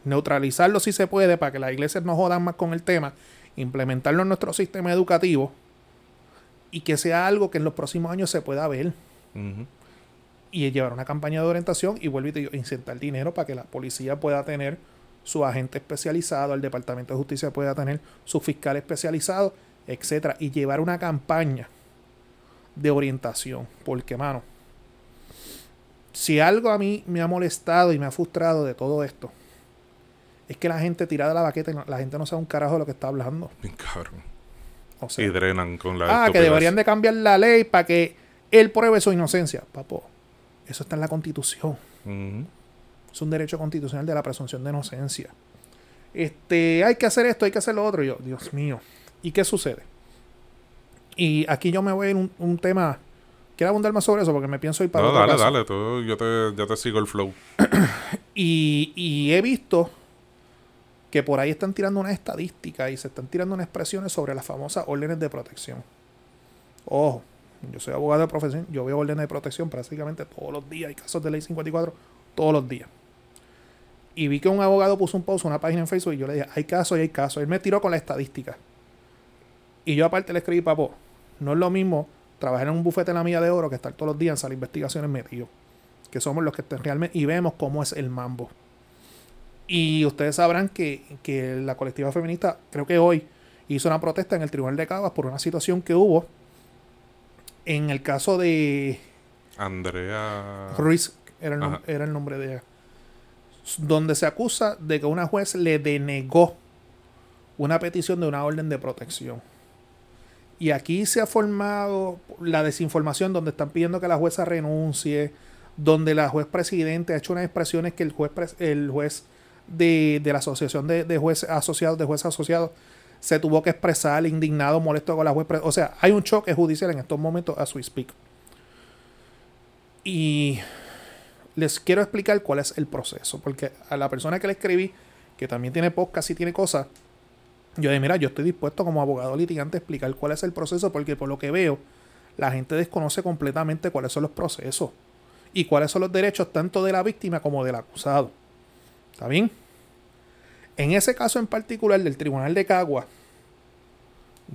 neutralizarlo si se puede para que las iglesias no jodan más con el tema, implementarlo en nuestro sistema educativo y que sea algo que en los próximos años se pueda ver. Y llevar una campaña de orientación y vuelve a insertar dinero para que la policía pueda tener su agente especializado, el Departamento de Justicia pueda tener su fiscal especializado etcétera, y llevar una campaña de orientación. Porque, mano, si algo a mí me ha molestado y me ha frustrado de todo esto, es que la gente tira de la baqueta y la gente no sabe un carajo de lo que está hablando. cabrón. y drenan con la. Ah, que deberían de cambiar la ley para que él pruebe su inocencia. Papo, eso está en la constitución. Es un derecho constitucional de la presunción de inocencia. Este, hay que hacer esto, hay que hacer lo otro. yo, Dios mío. ¿Y qué sucede? Y aquí yo me voy en un, tema. Quiero abundar más sobre eso porque me pienso ir para. No, dale, dale, yo, te, sigo el flow. y, he visto que por ahí están tirando una estadística y se están tirando unas expresiones sobre las famosas órdenes de protección. Ojo, Yo soy abogado de profesión, yo veo órdenes de protección prácticamente todos los días. Hay casos de ley 54 todos los días. Y vi que un abogado puso un post, una página en Facebook, y yo le dije, hay casos y hay casos. Él me tiró con la estadística. Y yo aparte le escribí, papo, no es lo mismo trabajar en un bufete en la milla de oro que estar todos los días en salas investigaciones metidos. Que somos los que realmente, y vemos cómo es el mambo. Y ustedes sabrán que, que la colectiva feminista, creo que hoy, hizo una protesta en el Tribunal de Caguas por una situación que hubo en el caso de Andrea Ruiz, era el, era el nombre de ella, donde se acusa de que una juez le denegó una petición de una orden de protección. Y aquí se ha formado la desinformación donde están pidiendo que la jueza renuncie, donde la juez presidente ha hecho unas expresiones que el juez, el juez de, la Asociación de, de Jueces Asociados, de Jueces Asociados, se tuvo que expresar indignado, molesto con la juez. O sea, hay un choque judicial en estos momentos a su speak. Y les quiero explicar cuál es el proceso, porque a la persona que le escribí, que también tiene podcast y tiene cosas, yo dije, mira, yo estoy dispuesto como abogado litigante a explicar cuál es el proceso, porque por lo que veo, la gente desconoce completamente cuáles son los procesos y cuáles son los derechos tanto de la víctima como del acusado. ¿Está bien? En ese caso en particular del Tribunal de Cagua,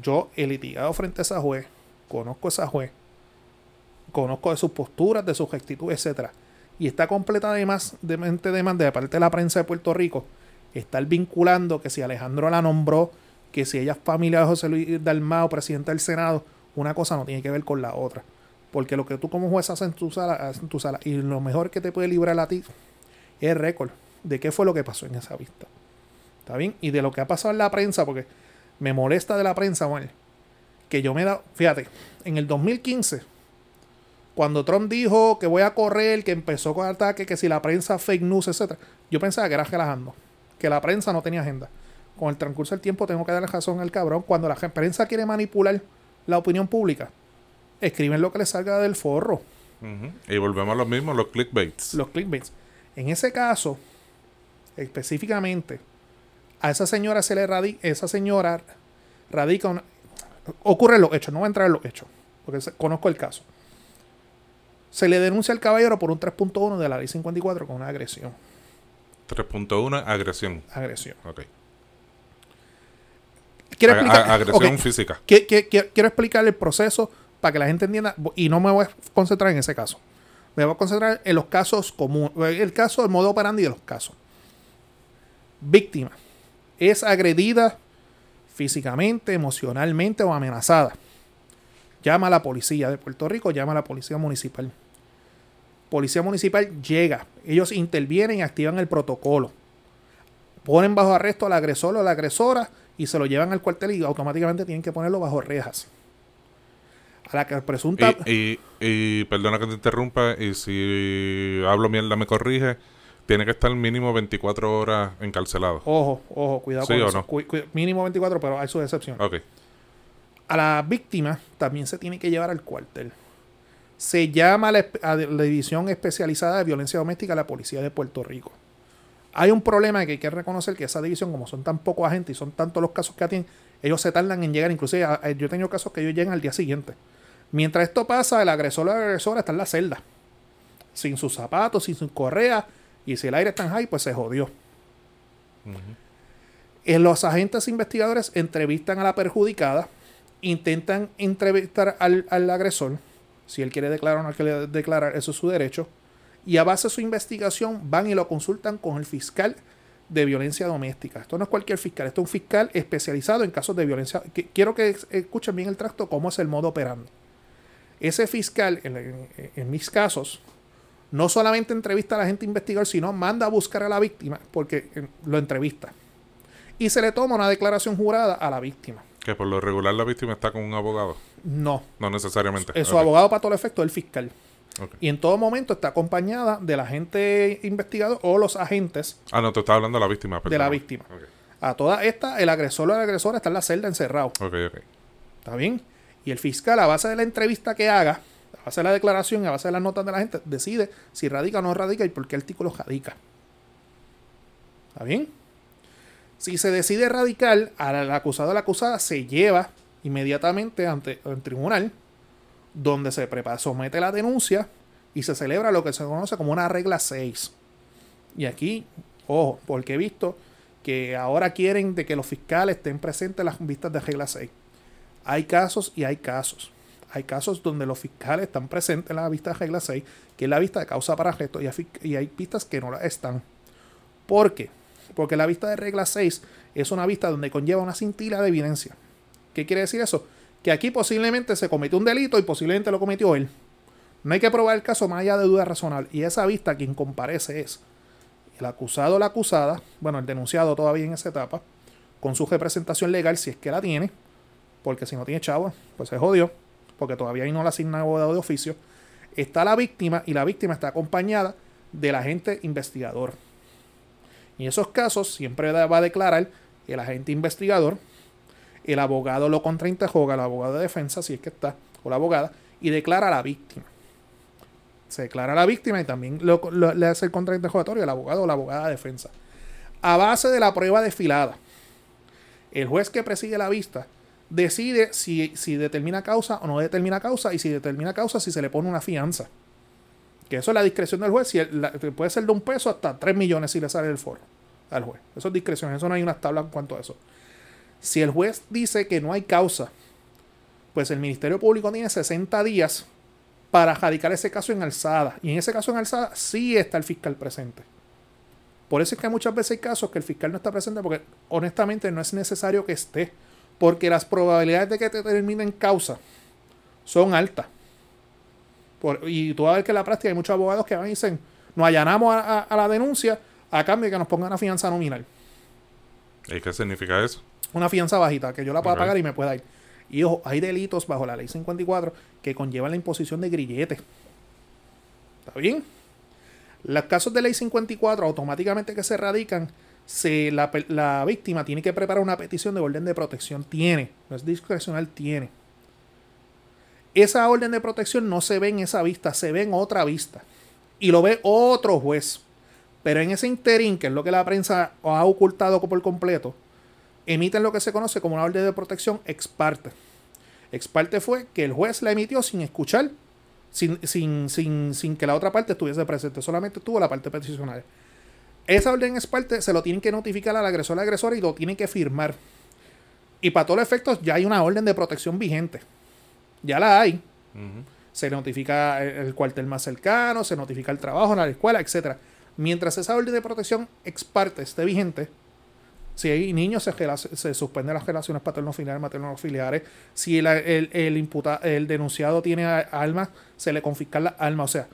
yo he litigado frente a esa juez, conozco a esa juez, conozco de sus posturas, de sus actitudes, etc. Y está completa de más de mente de de parte de la prensa de Puerto Rico, estar vinculando que si Alejandro la nombró, que si ella es familia de José Luis Dalmao, presidente del Senado, una cosa no tiene que ver con la otra. Porque lo que tú como juez haces en tu sala, en tu sala, y lo mejor que te puede librar a ti es récord de qué fue lo que pasó en esa vista. ¿Está bien? Y de lo que ha pasado en la prensa, porque me molesta de la prensa, bueno, que yo me da, fíjate, en el 2015, cuando Trump dijo que voy a correr, que empezó con ataque, que si la prensa fake news, etc., yo pensaba que era relajando, que la prensa no tenía agenda. Con el transcurso del tiempo tengo que darle razón al cabrón. Cuando la prensa quiere manipular la opinión pública, escriben lo que les salga del forro. Y volvemos a lo mismo, los clickbaits. Los clickbaits. En ese caso, específicamente, a esa señora se le radica, esa señora radica una, ocurre los hechos, no voy a entrar en los hechos, porque conozco el caso. Se le denuncia al caballero por un 3.1 de la ley 54 con una agresión. 3.1, agresión. Agresión. Ok. Quiero explicar, agresión física. quiero explicar el proceso para que la gente entienda, y no me voy a concentrar en ese caso. Me voy a concentrar en los casos comunes, el caso, el modo operandi de los casos. Víctima es agredida físicamente, emocionalmente o amenazada. Llama a la policía de Puerto Rico, llama a la policía municipal. Policía municipal llega, ellos intervienen y activan el protocolo. Ponen bajo arresto al agresor o la agresora y se lo llevan al cuartel y automáticamente tienen que ponerlo bajo rejas. A la que presunta. Y, y, perdona que te interrumpa, y si hablo mierda me corrige tiene que estar mínimo 24 horas encarcelado. Ojo, ojo, cuidado con eso. mínimo 24, pero hay su excepción. Ok. A la víctima también se tiene que llevar al cuartel. Se llama a la, División Especializada de Violencia Doméstica a la Policía de Puerto Rico. Hay un problema que hay que reconocer que esa división, como son tan pocos agentes y son tantos los casos que atienden, ellos se tardan en llegar. Inclusive yo he tenido casos que ellos llegan al día siguiente. Mientras esto pasa, el agresor o la agresora está en la celda. Sin sus zapatos, sin su correa y si el aire está en high, pues se jodió. Eh, los agentes investigadores entrevistan a la perjudicada, intentan entrevistar al, agresor, si él quiere declarar o no quiere declarar, eso es su derecho, y a base de su investigación van y lo consultan con el fiscal de violencia doméstica. Esto no es cualquier fiscal, esto es un fiscal especializado en casos de violencia. Quiero que escuchen bien el tracto, cómo es el modo operando. Ese fiscal, en mis casos, no solamente entrevista a la gente investigador, sino manda a buscar a la víctima porque eh, lo entrevista. Y se le toma una declaración jurada a la víctima. Que por lo regular la víctima está con un abogado. No. No necesariamente. Es su abogado para todo el efecto es el fiscal. Y en todo momento está acompañada del agente investigador o los agentes. Ah, no, te estaba hablando de la víctima. De la víctima. A toda esta, el agresor o la agresora está en la celda encerrado. Ok, ok. ¿Está bien? Y el fiscal, a base de la entrevista que haga, a base de la declaración, a base de las notas de la gente, decide si radica o no radica y por qué artículo radica. ¿Está bien? Si se decide radical, al acusado o la acusada se lleva inmediatamente ante el tribunal donde se prepara, somete la denuncia y se celebra lo que se conoce como una regla 6. Y aquí, ojo, porque he visto que ahora quieren de que los fiscales estén presentes en las vistas de regla 6. Hay casos y hay casos. Hay casos donde los fiscales están presentes en la vista de regla 6, que es la vista de causa para arresto, y hay, y hay vistas que no la están. ¿Por qué? Porque la vista de regla 6 es una vista donde conlleva una cintila de evidencia. ¿Qué quiere decir eso? Que aquí posiblemente se cometió un delito y posiblemente lo cometió él. No hay que probar el caso más allá de duda razonable. Y esa vista quien comparece es el acusado o la acusada, bueno, el denunciado todavía en esa etapa, con su representación legal si es que la tiene, porque si no tiene chavo, pues se jodió, porque todavía ahí no le asigna abogado de oficio. Está la víctima y la víctima está acompañada del agente investigador. En esos casos siempre va a declarar el agente investigador, el abogado lo contrainterroga, el abogado de defensa, si es que está, o la abogada, y declara a la víctima. Se declara a la víctima y también le hace el contrainterrogatorio el abogado o la abogada de defensa. A base de la prueba desfilada, el juez que preside la vista decide si, determina causa o no determina causa y si determina causa si se le pone una fianza. Que eso es la discreción del juez. Si puede ser de un peso hasta 3 millones si le sale el foro al juez. Eso es discreción. Eso no hay una tabla en cuanto a eso. Si el juez dice que no hay causa, pues el Ministerio Público tiene 60 días para radicar ese caso en alzada. Y en ese caso en alzada sí está el fiscal presente. Por eso es que muchas veces hay casos que el fiscal no está presente porque honestamente no es necesario que esté. Porque las probabilidades de que te terminen causa son altas y tú vas a ver que en la práctica hay muchos abogados que van y dicen, nos allanamos a, la denuncia a cambio de que nos pongan una fianza nominal. ¿Y qué significa eso? Una fianza bajita, que yo la pueda pagar y me pueda ir. Y ojo, hay delitos bajo la ley 54 que conllevan la imposición de grilletes. ¿Está bien? Los casos de ley 54 automáticamente que se radican, se, la, la víctima tiene que preparar una petición de orden de protección. Tiene, no es discrecional, tiene. Esa orden de protección no se ve en esa vista, se ve en otra vista. Y lo ve otro juez. Pero en ese interín, que es lo que la prensa ha ocultado por completo, emiten lo que se conoce como una orden de protección ex parte. Ex parte fue que el juez la emitió sin escuchar, sin, sin, sin, sin que la otra parte estuviese presente, solamente tuvo la parte peticionaria. Esa orden ex parte se lo tienen que notificar al agresor al agresor y lo tienen que firmar. Y para todos los efectos ya hay una orden de protección vigente ya la hay. Se notifica el, cuartel más cercano, se notifica el trabajo, la escuela, etc. Mientras esa orden de protección ex parte esté vigente, si hay niños, se, se suspenden las relaciones paterno-filiares, materno-filiares. Si el, el, el denunciado tiene armas, se le confisca la arma. O sea,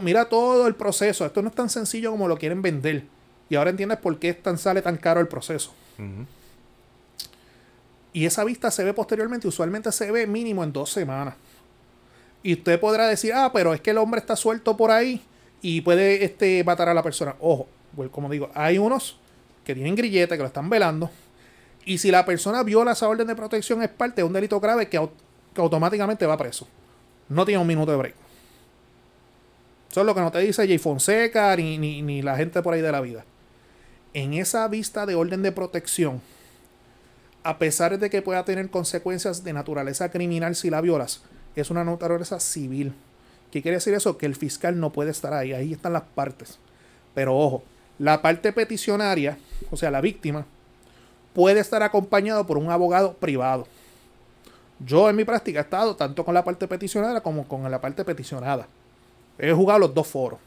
mira todo el proceso. Esto no es tan sencillo como lo quieren vender. Y ahora entiendes por qué tan, sale tan caro el proceso. Y esa vista se ve posteriormente, usualmente se ve mínimo en dos semanas. Y usted podrá decir, ah, pero es que el hombre está suelto por ahí y puede este, matar a la persona. Ojo, como digo, hay unos que tienen grillete, que lo están velando. Y si la persona viola esa orden de protección, es parte de un delito grave que, automáticamente va preso. No tiene un minuto de break. Eso es lo que no te dice Jay Fonseca ni, ni, ni la gente por ahí de la vida. En esa vista de orden de protección, a pesar de que pueda tener consecuencias de naturaleza criminal si la violas, es una naturaleza civil. ¿Qué quiere decir eso? Que el fiscal no puede estar ahí, ahí están las partes. Pero ojo, la parte peticionaria, o sea, la víctima, puede estar acompañado por un abogado privado. Yo en mi práctica he estado tanto con la parte peticionaria como con la parte peticionada. He jugado los dos foros.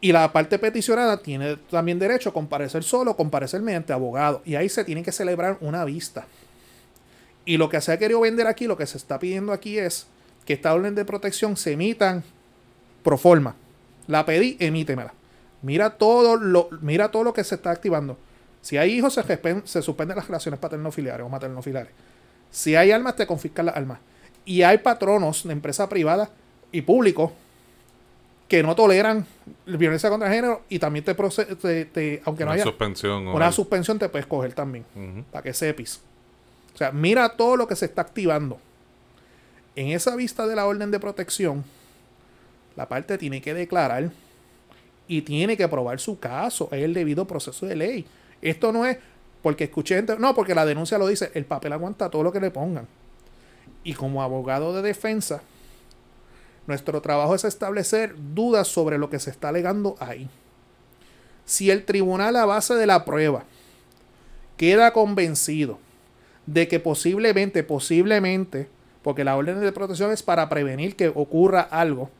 Y la parte peticionada tiene también derecho a comparecer solo, comparecer mediante abogado. Y ahí se tiene que celebrar una vista. Y lo que se ha querido vender aquí, lo que se está pidiendo aquí es que esta orden de protección se emitan pro forma. La pedí, emítemela. Mira todo lo, mira todo lo que se está activando. Si hay hijos, se, se suspenden las relaciones paterno-filiares o materno-filiares. Si hay almas, te confiscan las almas. Y hay patronos de empresa privada y públicos que no toleran violencia contra el género y también te, te, aunque no haya suspensión una suspensión te puedes coger también para que sepis o sea mira todo lo que se está activando en esa vista de la orden de protección la parte tiene que declarar y tiene que probar su caso es el debido proceso de ley esto no es porque escuché no porque la denuncia lo dice el papel aguanta todo lo que le pongan Y como abogado de defensa, nuestro trabajo es establecer dudas sobre lo que se está alegando ahí. Si el tribunal a base de la prueba queda convencido de que posiblemente, posiblemente, porque la orden de protección es para prevenir que ocurra algo,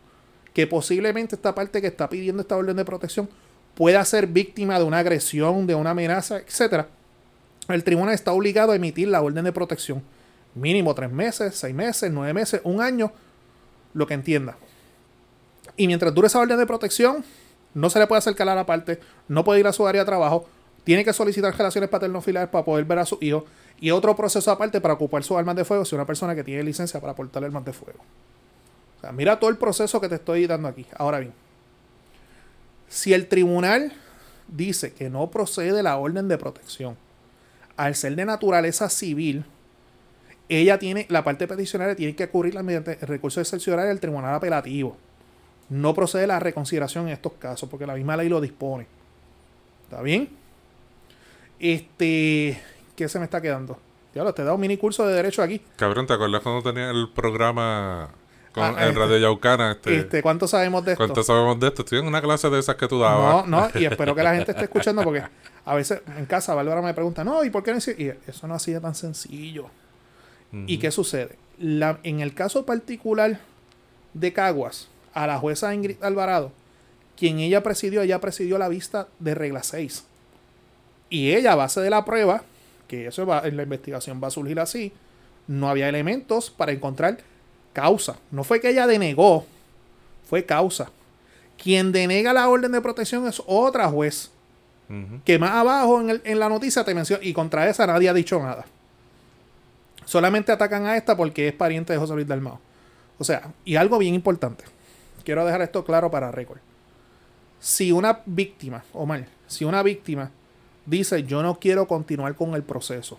que posiblemente esta parte que está pidiendo esta orden de protección pueda ser víctima de una agresión, de una amenaza, etc. El tribunal está obligado a emitir la orden de protección. Mínimo tres meses, seis meses, nueve meses, un año, lo que entienda. Y mientras dure esa orden de protección, no se le puede acercar a la parte, no puede ir a su área de trabajo, tiene que solicitar relaciones paternofiliares para poder ver a su hijo y otro proceso aparte para ocupar sus armas de fuego si una persona que tiene licencia para portar armas de fuego. O sea, mira todo el proceso que te estoy dando aquí. Ahora bien, si el tribunal dice que no procede la orden de protección, al ser de naturaleza civil, ella tiene, la parte peticionaria tiene que ocurrirla mediante el recurso excepcional del tribunal apelativo. No procede la reconsideración en estos casos, porque la misma ley lo dispone. ¿Está bien? Este, ¿qué se me está quedando? Diablo, te he dado un mini curso de derecho aquí. Cabrón, ¿te acuerdas cuando tenía el programa con, Ah, en este, Radio Yaucana? Este, Este, ¿cuánto sabemos de esto? ¿Cuánto sabemos de esto? Estoy en una clase de esas que tú dabas. No, no, y espero que la gente esté escuchando porque a veces en casa Bárbara me pregunta, no, ¿y por qué no? Y eso no ha sido tan sencillo. ¿Y qué sucede? La- en el caso particular de Caguas, a la jueza Ingrid Alvarado, quien ella presidió, ella presidió la vista de regla 6. Y ella, a base de la prueba, que eso va, en la investigación va a surgir así, no había elementos para encontrar causa. No fue que ella denegó, fue causa. Quien denega la orden de protección es otra juez, que más abajo en, el- en la noticia te menciona, y contra esa nadie ha dicho nada. Solamente atacan a esta porque es pariente de José Luis Dalmao. O sea, y algo bien importante. Quiero dejar esto claro para récord. Si una víctima, o mal, si una víctima dice yo no quiero continuar con el proceso,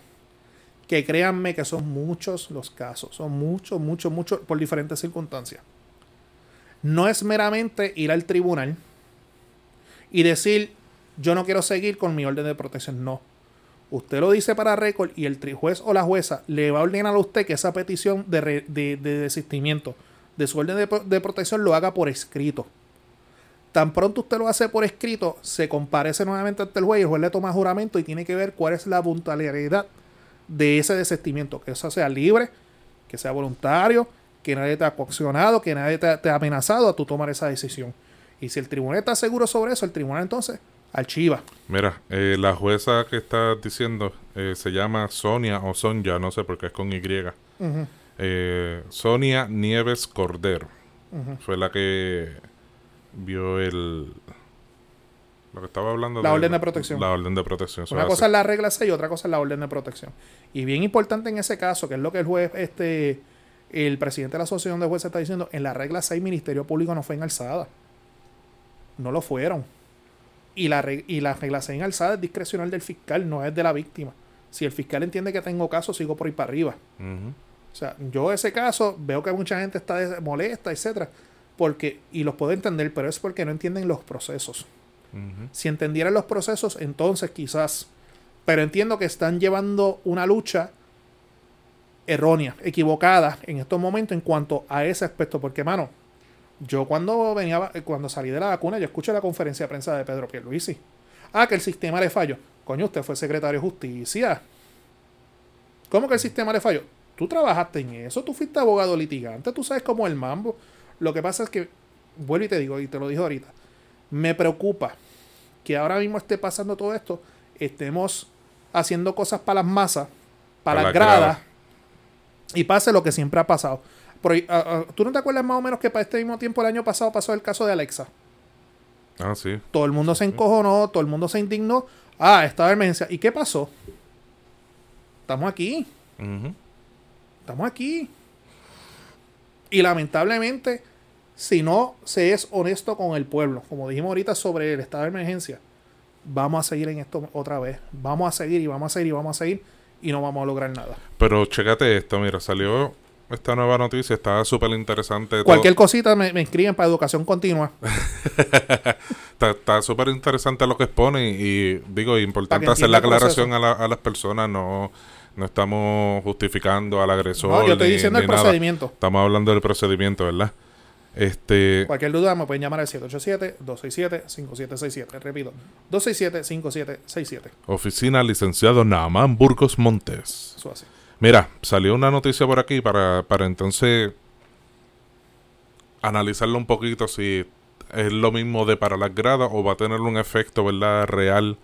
que créanme que son muchos los casos, son muchos, muchos, muchos por diferentes circunstancias. No es meramente ir al tribunal y decir yo no quiero seguir con mi orden de protección, no. Usted lo dice para récord y el juez o la jueza le va a ordenar a usted que esa petición de, de- de desistimiento de su orden de protección lo haga por escrito. Tan pronto usted lo hace por escrito, se comparece nuevamente ante el juez y el juez le toma juramento y tiene que ver cuál es la voluntariedad de ese desistimiento. Que eso sea libre, que sea voluntario, que nadie te ha coaccionado, que nadie te, ha- te ha amenazado a tú tomar esa decisión. Y si el tribunal está seguro sobre eso, el tribunal entonces archiva. Mira, eh, la jueza que está diciendo eh, se llama Sonia o Sonja, no sé porque es con Y. Eh, Sonia Nieves Cordero. Fue la que vio el... Lo que estaba hablando La orden de protección. La orden de protección. Una cosa es la regla 6 y otra cosa es la orden de protección. Y bien importante en ese caso, que es lo que el juez, este, el presidente de la Asociación de Jueces está diciendo, en la regla 6 Ministerio Público no fue en alzada. No lo fueron. Y la, y la regla 6 en alzada es discrecional del fiscal, no es de la víctima. Si el fiscal entiende que tengo caso, sigo por ahí para arriba. O sea, yo ese caso veo que mucha gente está molesta, etcétera, porque y los puedo entender, pero es porque no entienden los procesos. Si entendieran los procesos, entonces quizás. Pero entiendo que están llevando una lucha errónea, equivocada en estos momentos en cuanto a ese aspecto. Porque, mano, yo cuando venía, cuando salí de la vacuna, yo escuché la conferencia de prensa de Pedro Pierluisi. Ah, que el sistema le falló. Coño, usted fue secretario de justicia. ¿Cómo que el sistema le falló? Tú trabajaste en eso, tú fuiste abogado litigante, tú sabes cómo el mambo. Lo que pasa es que, vuelvo y te digo, y te lo dije ahorita, me preocupa que ahora mismo esté pasando todo esto, estemos haciendo cosas para las masas, para Para las la grada. gradas, y pase lo que siempre ha pasado. Pero, ah, ah, ¿Tú no te acuerdas más o menos que para este mismo tiempo el año pasado pasó el caso de Alexa? Ah, sí. Todo el mundo se encojonó, todo el mundo se indignó. Ah, estaba emergencia. ¿Y qué pasó? Estamos aquí. Estamos aquí. Y lamentablemente, si no se es honesto con el pueblo, como dijimos ahorita sobre el estado de emergencia, vamos a seguir en esto otra vez. Vamos a seguir y vamos a seguir y vamos a seguir y no vamos a lograr nada. Pero chécate esto, mira, salió esta nueva noticia, está súper interesante. todo. Cualquier cosita me, me inscriben para educación continua. Está, súper interesante lo que expone y, y digo, importante hacer la aclaración a, la- a las personas, no, No estamos justificando al agresor. No, yo estoy ni- diciendo ni el nada. procedimiento. Estamos hablando del procedimiento, ¿verdad? Este, Cualquier duda me pueden llamar al 787-267-5767. Repito, 267-5767. oficina licenciado Naaman Burgos Montes. Eso así. Mira, salió una noticia por aquí para, para entonces analizarlo un poquito si es lo mismo de para las gradas o va a tener un efecto, ¿verdad? Real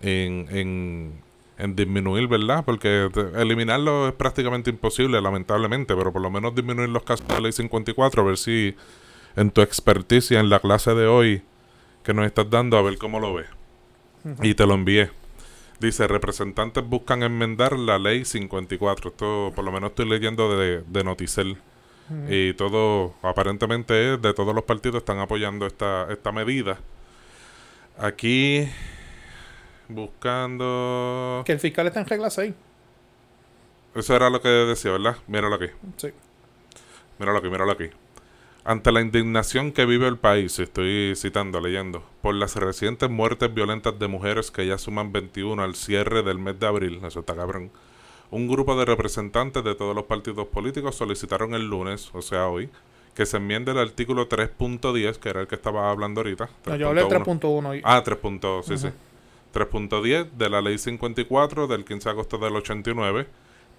en, en, en disminuir, ¿verdad? Porque eliminarlo es prácticamente imposible, lamentablemente, pero por lo menos disminuir los casos de la ley 54, a ver si en tu experticia en la clase de hoy que nos estás dando, a ver cómo lo ves. Y te lo envié. Dice, representantes buscan enmendar la ley 54. Esto por lo menos estoy leyendo de, de Noticel. Y todo, aparentemente, de todos los partidos están apoyando esta, esta medida. Aquí, buscando... Que el fiscal está en regla 6. Eso era lo que decía, ¿verdad? Míralo aquí. Sí. Míralo aquí, míralo aquí. Ante la indignación que vive el país, estoy citando, leyendo, por las recientes muertes violentas de mujeres que ya suman 21 al cierre del mes de abril, eso está cabrón, un grupo de representantes de todos los partidos políticos solicitaron el lunes, o sea hoy, que se enmiende el artículo 3.10, que era el que estaba hablando ahorita. No, yo hablé del 3.1. 3.1. y- Ah, 3. punto- sí, sí. 3.10 de la ley 54 del 15 de agosto del 89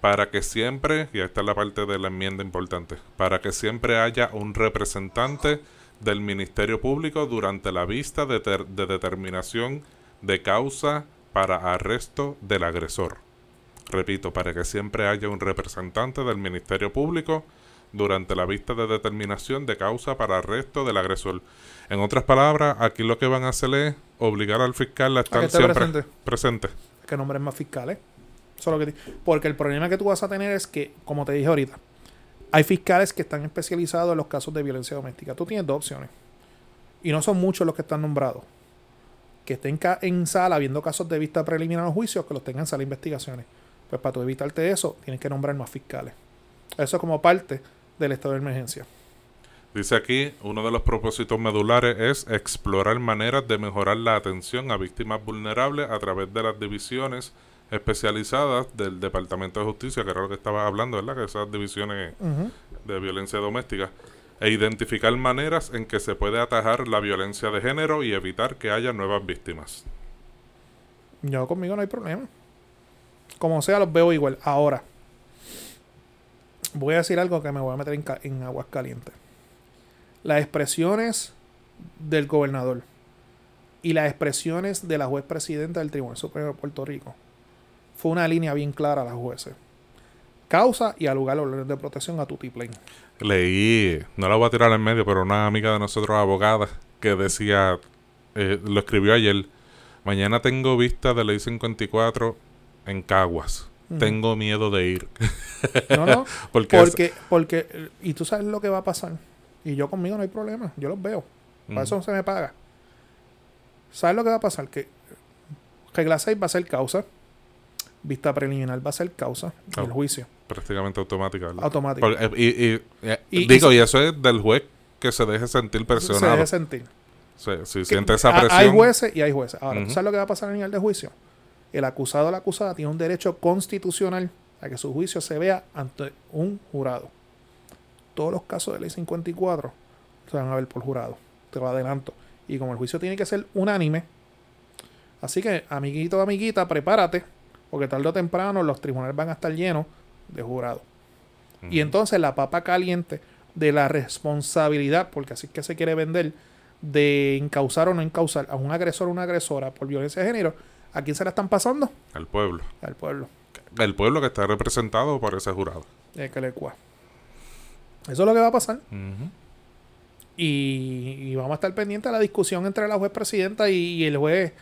para que siempre, y esta es la parte de la enmienda importante, para que siempre haya un representante del Ministerio Público durante la vista de, de determinación de causa para arresto del agresor. Repito, para que siempre haya un representante del Ministerio Público durante la vista de determinación de causa para arresto del agresor. En otras palabras, aquí lo que van a hacer es obligar al fiscal a estar esté siempre presente. presente. que nombres más fiscales. Eso es lo que Porque el problema que tú vas a tener es que, como te dije ahorita, hay fiscales que están especializados en los casos de violencia doméstica. Tú tienes dos opciones. Y no son muchos los que están nombrados. Que estén en sala viendo casos de vista preliminar a los juicios, que los tengan en sala de investigaciones. Pues para tú evitarte eso, tienes que nombrar más fiscales. Eso como parte del estado de emergencia. Dice aquí, uno de los propósitos medulares es explorar maneras de mejorar la atención a víctimas vulnerables a través de las divisiones especializadas del Departamento de Justicia, que era lo que estaba hablando, ¿verdad? Que esas divisiones de violencia doméstica, e identificar maneras en que se puede atajar la violencia de género y evitar que haya nuevas víctimas. Yo conmigo no hay problema. Como sea, los veo igual. Ahora, voy a decir algo que me voy a meter en, en aguas calientes. Las expresiones del gobernador y las expresiones de la juez presidenta del Tribunal Supremo de Puerto Rico fue una línea bien clara a las jueces. Causa y al lugar orden de protección a Tutiplén. Leí, no la voy a tirar en medio, pero una amiga de nosotros, abogada, que decía, eh, lo escribió ayer, mañana tengo vista de ley 54 en Caguas. Tengo miedo de ir. No, no. Porque, porque, porque, y tú sabes lo que va a pasar. Y yo conmigo no hay problema. Yo los veo. Para eso no se me paga. ¿Sabes lo que va a pasar? Que regla 6 va a ser causa. Vista preliminar va a ser causa. Oh. El juicio. prácticamente automática. ¿verdad? Automático. Porque, eh, y, y- eh, Y- digo, y- eso es del juez que se deje sentir Se presionado. debe sentir. Se- si Que- siente esa presión. Hay jueces y hay jueces. Ahora, ¿tú Ujú. ¿sabes lo que va a pasar a nivel de juicio? El acusado o la acusada tiene un derecho constitucional a que su juicio se vea ante un jurado. Todos los casos de ley 54 se van a ver por jurado. Te lo adelanto. Y como el juicio tiene que ser unánime, así que, amiguito, amiguita, prepárate, porque tarde o temprano los tribunales van a estar llenos de jurados. Y entonces la papa caliente de la responsabilidad, porque así es que se quiere vender, de encausar o no encausar a un agresor o una agresora por violencia de género, ¿a quién se la están pasando? El pueblo. Al pueblo. El pueblo que está representado por ese jurado. Eh, que le cua. Eso es lo que va a pasar. Y, y vamos a estar pendientes de la discusión entre la juez presidenta y, y el juez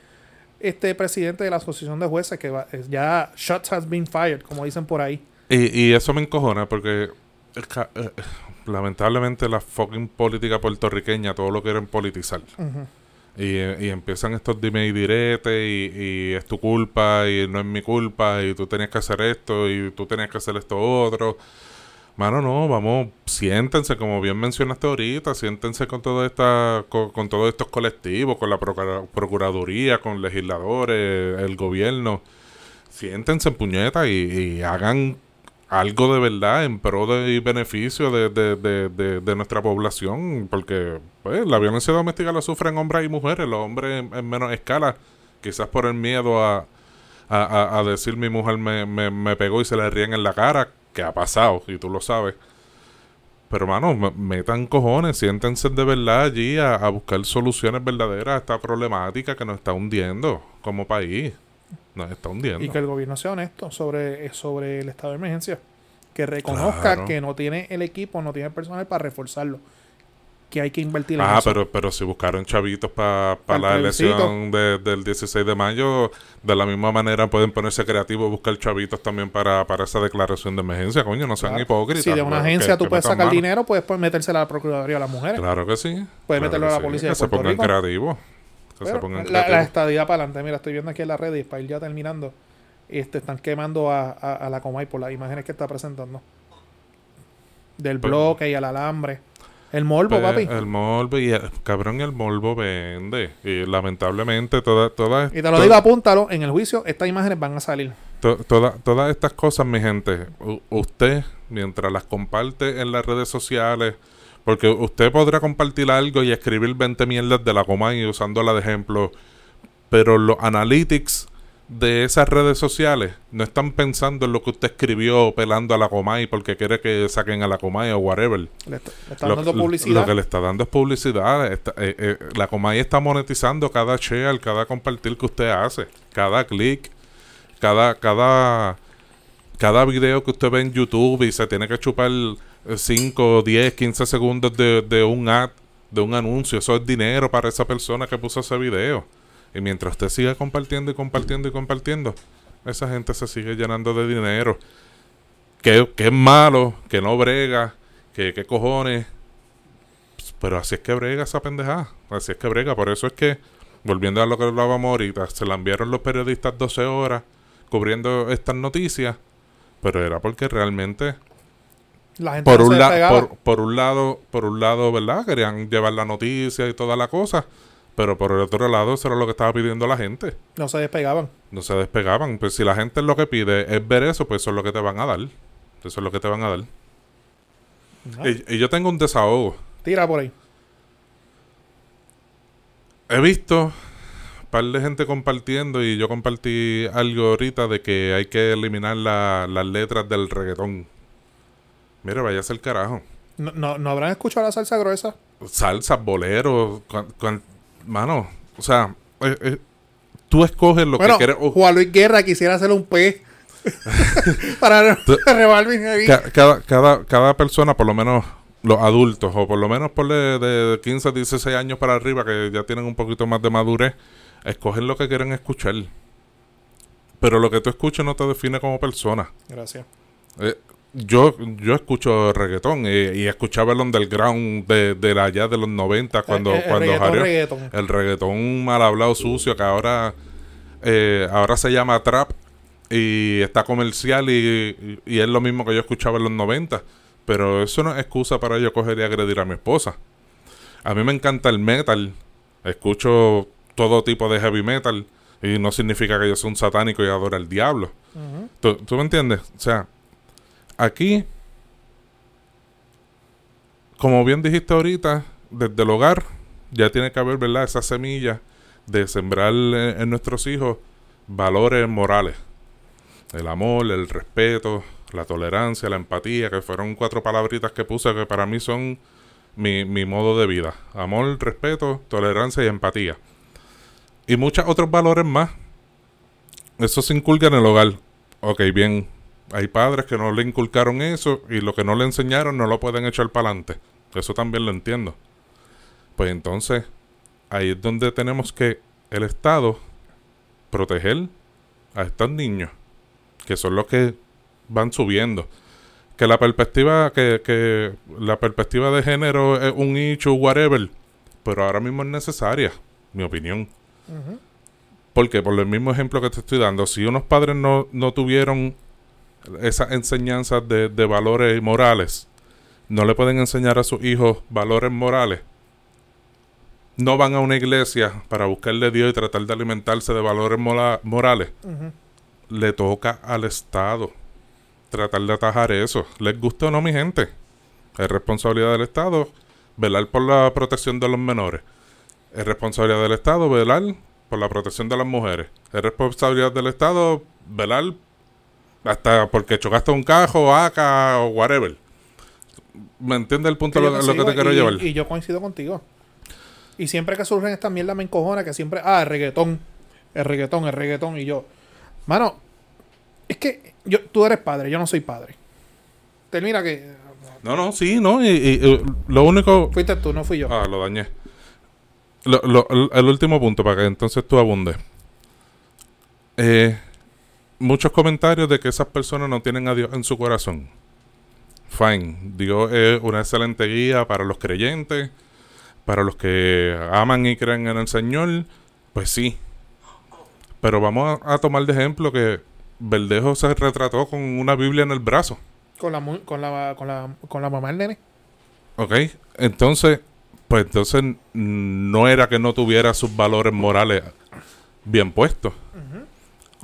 este presidente de la asociación de jueces que va, es ya shots has been fired como dicen por ahí Y, y eso me encojona porque es ca- eh, lamentablemente la fucking política puertorriqueña todo lo quieren politizar. Ujú. Y, y empiezan estos dime y direte y, y es tu culpa y no es mi culpa y tú tenías que hacer esto y tú tenías que hacer esto otro. Mano, no, vamos, siéntense, como bien mencionaste ahorita, siéntense con todo esta, con, todos estos colectivos, con la procura- procuraduría, con legisladores, el gobierno. siéntense en puñeta y, y hagan algo de verdad en pro de, y beneficio de, de, de, nuestra población, porque pues, la violencia doméstica la sufren hombres y mujeres, los hombres en, en menos escala, quizás por el miedo a, a, a- decir mi mujer me, me, me pegó y se le ríen en la cara, que ha pasado, y tú lo sabes. Pero, hermano, me- metan cojones, siéntense de verdad allí a, a buscar soluciones verdaderas a esta problemática que nos está hundiendo como país. Nos está hundiendo. Y que el gobierno sea honesto sobre, sobre el estado de emergencia. Que reconozca Claro. que no tiene el equipo, no tiene el personal para reforzarlo. Que hay que invertir en Ah, eso. pero, pero si buscaron chavitos para Pa'l la plebiscito. elección de- del 16 de mayo, de la misma manera pueden ponerse creativos, buscar chavitos también para, para esa declaración de emergencia, coño, no sean Claro. hipócritas. Si de una que- agencia tú que puedes sacar mano. dinero, puedes pues, metérsela a la Procuraduría a las mujeres. Claro que sí. Puedes claro meterlo a la sí. policía de Que se pongan creativos. Que se pongan la, la estadía para adelante, mira, estoy viendo aquí en las redes, para ir ya terminando. Este, están quemando a, a, a la Comay por las imágenes que está presentando. Del Pues- bloque y al alambre. El morbo, Pues, papi. El morbo y el, cabrón, el morbo vende. Y lamentablemente toda, toda, Y te lo digo, apúntalo, en el juicio estas imágenes van a salir. to- toda- todas estas cosas, mi gente, u- usted, mientras las comparte en las redes sociales, porque usted podrá compartir algo y escribir 20 mierdas de la Comay usándola de ejemplo, pero los analytics de esas redes sociales no están pensando en lo que usted escribió pelando a la Comay porque quiere que saquen a la Comay o whatever. Le, está- le Lo, dando publicidad. lo que le está dando es publicidad. Está- eh, eh, la Comay está monetizando cada share, cada compartir que usted hace, cada clic, cada, cada, cada video que usted ve en YouTube y se tiene que chupar 5, 10, 15 segundos de, de un ad, de un anuncio. Eso es dinero para esa persona que puso ese video. Y mientras usted siga compartiendo y compartiendo y compartiendo, esa gente se sigue llenando de dinero. Que, que es malo, que no brega, que, que cojones. Pero así es que brega esa pendejada. Así es que brega. Por eso es que, volviendo a lo que hablábamos ahorita, se la enviaron los periodistas 12 horas cubriendo estas noticias. Pero era porque realmente, La gente por no un, la- por, por un lado, por un lado, ¿verdad? Querían llevar la noticia y toda la cosa. Pero por el otro lado, eso era lo que estaba pidiendo la gente. No se despegaban. No se despegaban. Pues si la gente lo que pide es ver eso, pues eso es lo que te van a dar. Eso es lo que te van a dar. Ah, Y, y yo tengo un desahogo. Tira por ahí. He visto un par de gente compartiendo y yo compartí algo ahorita de que hay que eliminar la- las letras del reggaetón. Mira, vaya a ser carajo. No, no, ¿no habrán escuchado la salsa gruesa? Salsas, boleros, cuan- cuan- mano, o sea, eh, eh, tú escoges lo bueno, que quieres. Juan Luis Guerra quisiera hacer un pez para rebar ca- cada, cada, cada persona, por lo menos los adultos, o por lo menos por de, de 15 a 16 años para arriba, que ya tienen un poquito más de madurez, escogen lo que quieren escuchar. Pero lo que tú escuches no te define como persona. Gracias. Eh, yo, yo escucho reggaetón eh, y escuchaba el underground de, de allá de los 90 cuando, El- el cuando reggaetón, reggaetón. el reggaetón mal hablado sucio que ahora eh, ahora se llama trap y está comercial y, y- es lo mismo que yo escuchaba en los 90 pero eso no es excusa para yo coger y agredir a mi esposa a mí me encanta el metal escucho todo tipo de heavy metal y no significa que yo sea un satánico y adore al diablo. ¿Tú, tú me entiendes? O sea, aquí, como bien dijiste ahorita, desde el hogar ya tiene que haber, ¿verdad? Esa semilla de sembrar en, en nuestros hijos valores morales. El amor, el respeto, la tolerancia, la empatía, que fueron cuatro palabritas que puse que para mí son mi, mi modo de vida. Amor, respeto, tolerancia y empatía. Y muchos otros valores más. Eso se inculca en el hogar. Ok, bien. Hay padres que no le inculcaron eso y lo que no le enseñaron no lo pueden echar para adelante. Eso también lo entiendo. Pues entonces, ahí es donde tenemos que el Estado proteger a estos niños, que son los que van subiendo. Que la perspectiva, que, que la perspectiva de género es un hecho, whatever, pero ahora mismo es necesaria, mi opinión. Porque por el mismo ejemplo que te estoy dando, si unos padres no, no tuvieron esas enseñanzas de, de valores morales, no le pueden enseñar a sus hijos valores morales, no van a una iglesia para buscarle a Dios y tratar de alimentarse de valores mola- morales, le toca al Estado tratar de atajar eso. ¿Les gusta o no, mi gente? Es responsabilidad del Estado velar por la protección de los menores. Es responsabilidad del Estado velar por la protección de las mujeres. Es responsabilidad del Estado velar hasta porque chocaste un cajo, acá o whatever. ¿Me entiendes el punto Que lo, que te quiero y, llevar? Y yo coincido contigo. Y siempre que surgen estas mierdas me encojona que siempre, ah, el reggaetón, el reggaetón, el reggaetón. Y yo, mano, es que yo, tú eres padre, yo no soy padre. Termina que No, no, sí, no. Y, lo único. fuiste tú, no fui yo. Ah, lo dañé. Lo- lo- el último punto para que entonces tú abundes. Eh, muchos comentarios de que esas personas no tienen a Dios en su corazón. Fine. Dios es una excelente guía para los creyentes, para los que aman y creen en el Señor. Pues sí. Pero vamos a, a tomar de ejemplo que Verdejo se retrató con una Biblia en el brazo. Con la, con la, con la, con la mamá del nene. Ok, entonces, pues entonces no era que no tuviera sus valores morales bien puestos.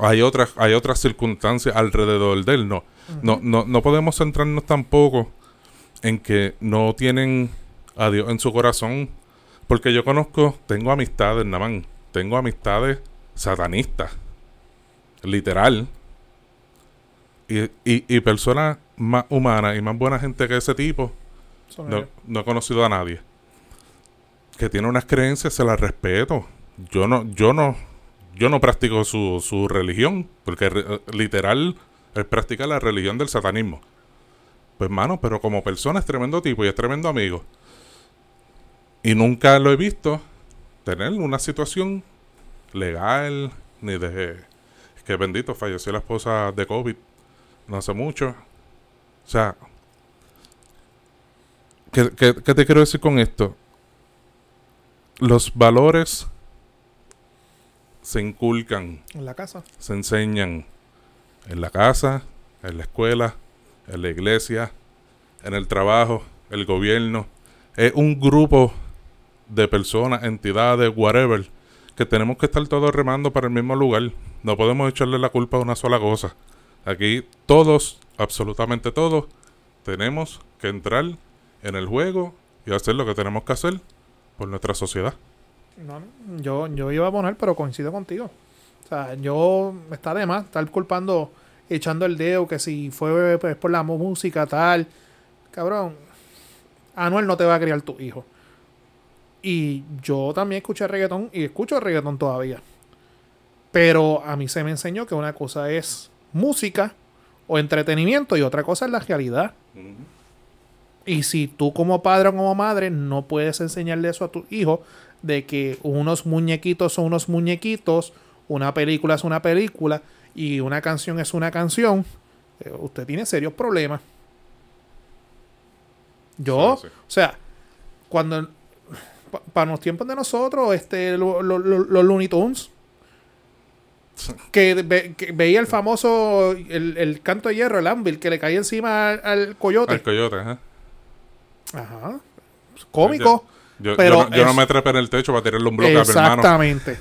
Hay otras, hay otras circunstancias alrededor de él, no. no, no, no podemos centrarnos tampoco en que no tienen a Dios en su corazón. Porque yo conozco, tengo amistades, Namán, tengo amistades satanistas, literal. Y, y, y personas más humanas y más buena gente que ese tipo, no, no he conocido a nadie que tiene unas creencias, se las respeto. Yo no, yo no, yo no practico su, su religión, porque literal él practica la religión del satanismo. Pues mano, pero como persona es tremendo tipo y es tremendo amigo. Y nunca lo he visto tener una situación legal, ni de es que bendito, falleció la esposa de COVID no hace mucho. O sea, ¿Qué, qué, qué te quiero decir con esto? Los valores se inculcan, En la casa. se enseñan en la casa, en la escuela, en la iglesia, en el trabajo, el gobierno. Es un grupo de personas, entidades, whatever, que tenemos que estar todos remando para el mismo lugar. No podemos echarle la culpa a una sola cosa. Aquí todos, absolutamente todos, tenemos que entrar en el juego y hacer lo que tenemos que hacer por nuestra sociedad. No, yo, yo iba a poner, pero coincido contigo. O sea, yo está de más estar culpando, echando el dedo, que si fue pues, por la música tal. Cabrón, Anuel no te va a criar tu hijo. Y yo también escuché reggaetón y escucho reggaetón todavía. Pero a mí se me enseñó que una cosa es música o entretenimiento y otra cosa es la realidad. Y si tú como padre o como madre no puedes enseñarle eso a tu hijo, de que unos muñequitos son unos muñequitos, una película es una película y una canción es una canción, eh, usted tiene serios problemas. Yo, Sí, sí. o sea, cuando para los tiempos de nosotros, este, lo- lo- lo- los Looney Tunes, que, ve- que veía el famoso, el, el canto de hierro, el anvil, que le caía encima al, al coyote. Al coyote, ajá. Ajá. Cómico. Yo Pero no, yo no me trepé en el techo para tirarle un bloque a mi hermano. Exactamente.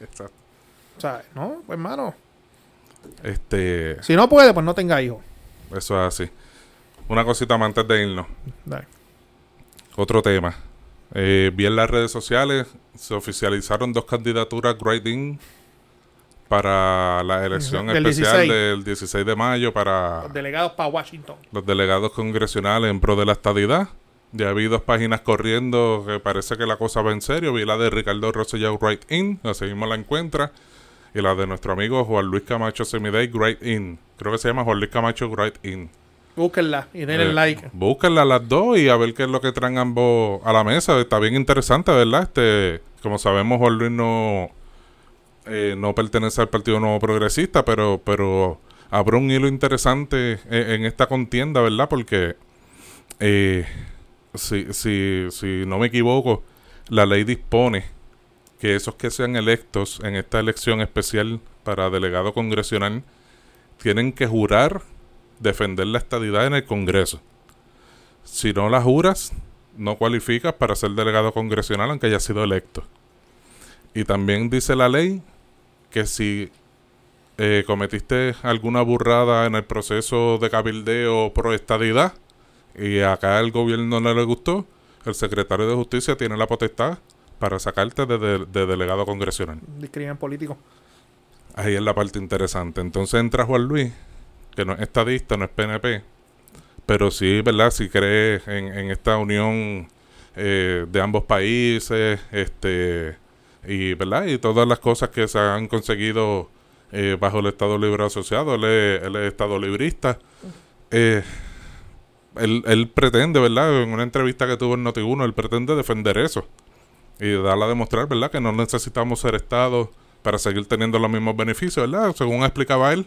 Exacto. o sea, no, pues, hermano. Este, Si no puede, pues no tenga hijos. eso es así. Una cosita más antes de irnos. Dale. Otro tema. Eh, vi en las redes sociales, se oficializaron dos candidaturas Great In para la elección Del especial 16. del 16 de mayo para Los delegados para Washington. los delegados congresionales en pro de la estadidad. Ya vi dos páginas corriendo que parece que la cosa va en serio. Vi la de Ricardo Rosselló Right In, la seguimos la encuentra. Y la de nuestro amigo Juan Luis Camacho Semiday Great In. Creo que se llama Juan Luis Camacho Great In. Búsquenla y denle Eh, like. Búsquenla las dos y a ver qué es lo que traen ambos a la mesa. Está bien interesante, ¿verdad? Este, como sabemos, Juan Luis no, eh, no pertenece al Partido Nuevo Progresista, pero, pero habrá un hilo interesante en, en esta contienda, ¿verdad? Porque eh, si, si, si no me equivoco, la ley dispone que esos que sean electos en esta elección especial para delegado congresional tienen que jurar defender la estadidad en el Congreso. Si no la juras, no cualificas para ser delegado congresional aunque haya sido electo. Y también dice la ley que si eh, cometiste alguna burrada en el proceso de cabildeo pro estadidad y acá el gobierno no le gustó, el secretario de justicia tiene la potestad para sacarte de, de- de delegado congresional. Discrimen político. Ahí es la parte interesante. Entonces entra Juan Luis, que no es estadista, no es PNP, pero sí, ¿verdad? Si cree en, en esta unión eh, de ambos países, este y ¿verdad? Y todas las cosas que se han conseguido eh, bajo el Estado Libre Asociado, él es, él es Estado Librista. Eh, él, él pretende, ¿verdad? En una entrevista que tuvo en Noti1, él pretende defender eso y darle a demostrar, ¿verdad? Que no necesitamos ser Estado para seguir teniendo los mismos beneficios, ¿verdad? Según explicaba él.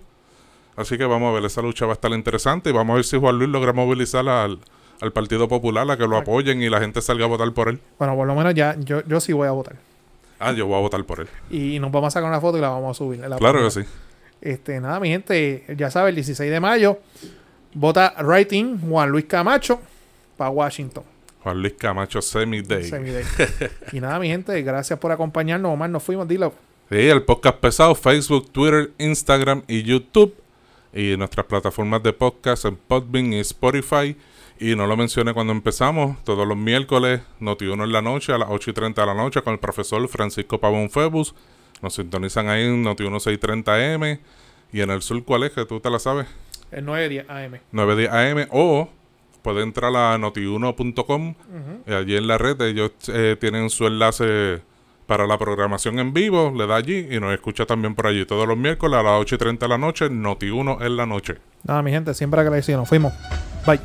Así que vamos a ver, esa lucha va a estar interesante y vamos a ver si Juan Luis logra movilizar al, al Partido Popular a que lo apoyen y la gente salga a votar por él. Bueno, por lo menos ya yo, yo sí voy a votar. Ah, yo voy a votar por él. Y nos vamos a sacar una foto y la vamos a subir. la Claro que página. sí. Este, nada, mi gente, ya sabe, el 16 de mayo, vota Writing Juan Luis Camacho para Washington. Juan Luis Camacho Semi Day. Semi-day. y nada, mi gente, gracias por acompañarnos. Omar, nos fuimos, dilo. Sí, el podcast pesado, Facebook, Twitter, Instagram y YouTube. Y nuestras plataformas de podcast en Podbean y Spotify. Y no lo mencioné cuando empezamos, todos los miércoles, Noti1 en la noche, a las 8 y 30 de la noche, con el profesor Francisco Pavón Febus. Nos sintonizan ahí en Noti1 630M. Y en el sur, ¿cuál es? Que tú te la sabes. El 910 AM. 910 AM. O puede entrar a notiuno.com. allí en la red ellos eh, tienen su enlace para la programación en vivo. Le da allí y nos escucha también por allí todos los miércoles a las 8 y 30 de la noche. Noti1 en la noche. Nada, mi gente, siempre agradecido. Nos fuimos. Bye.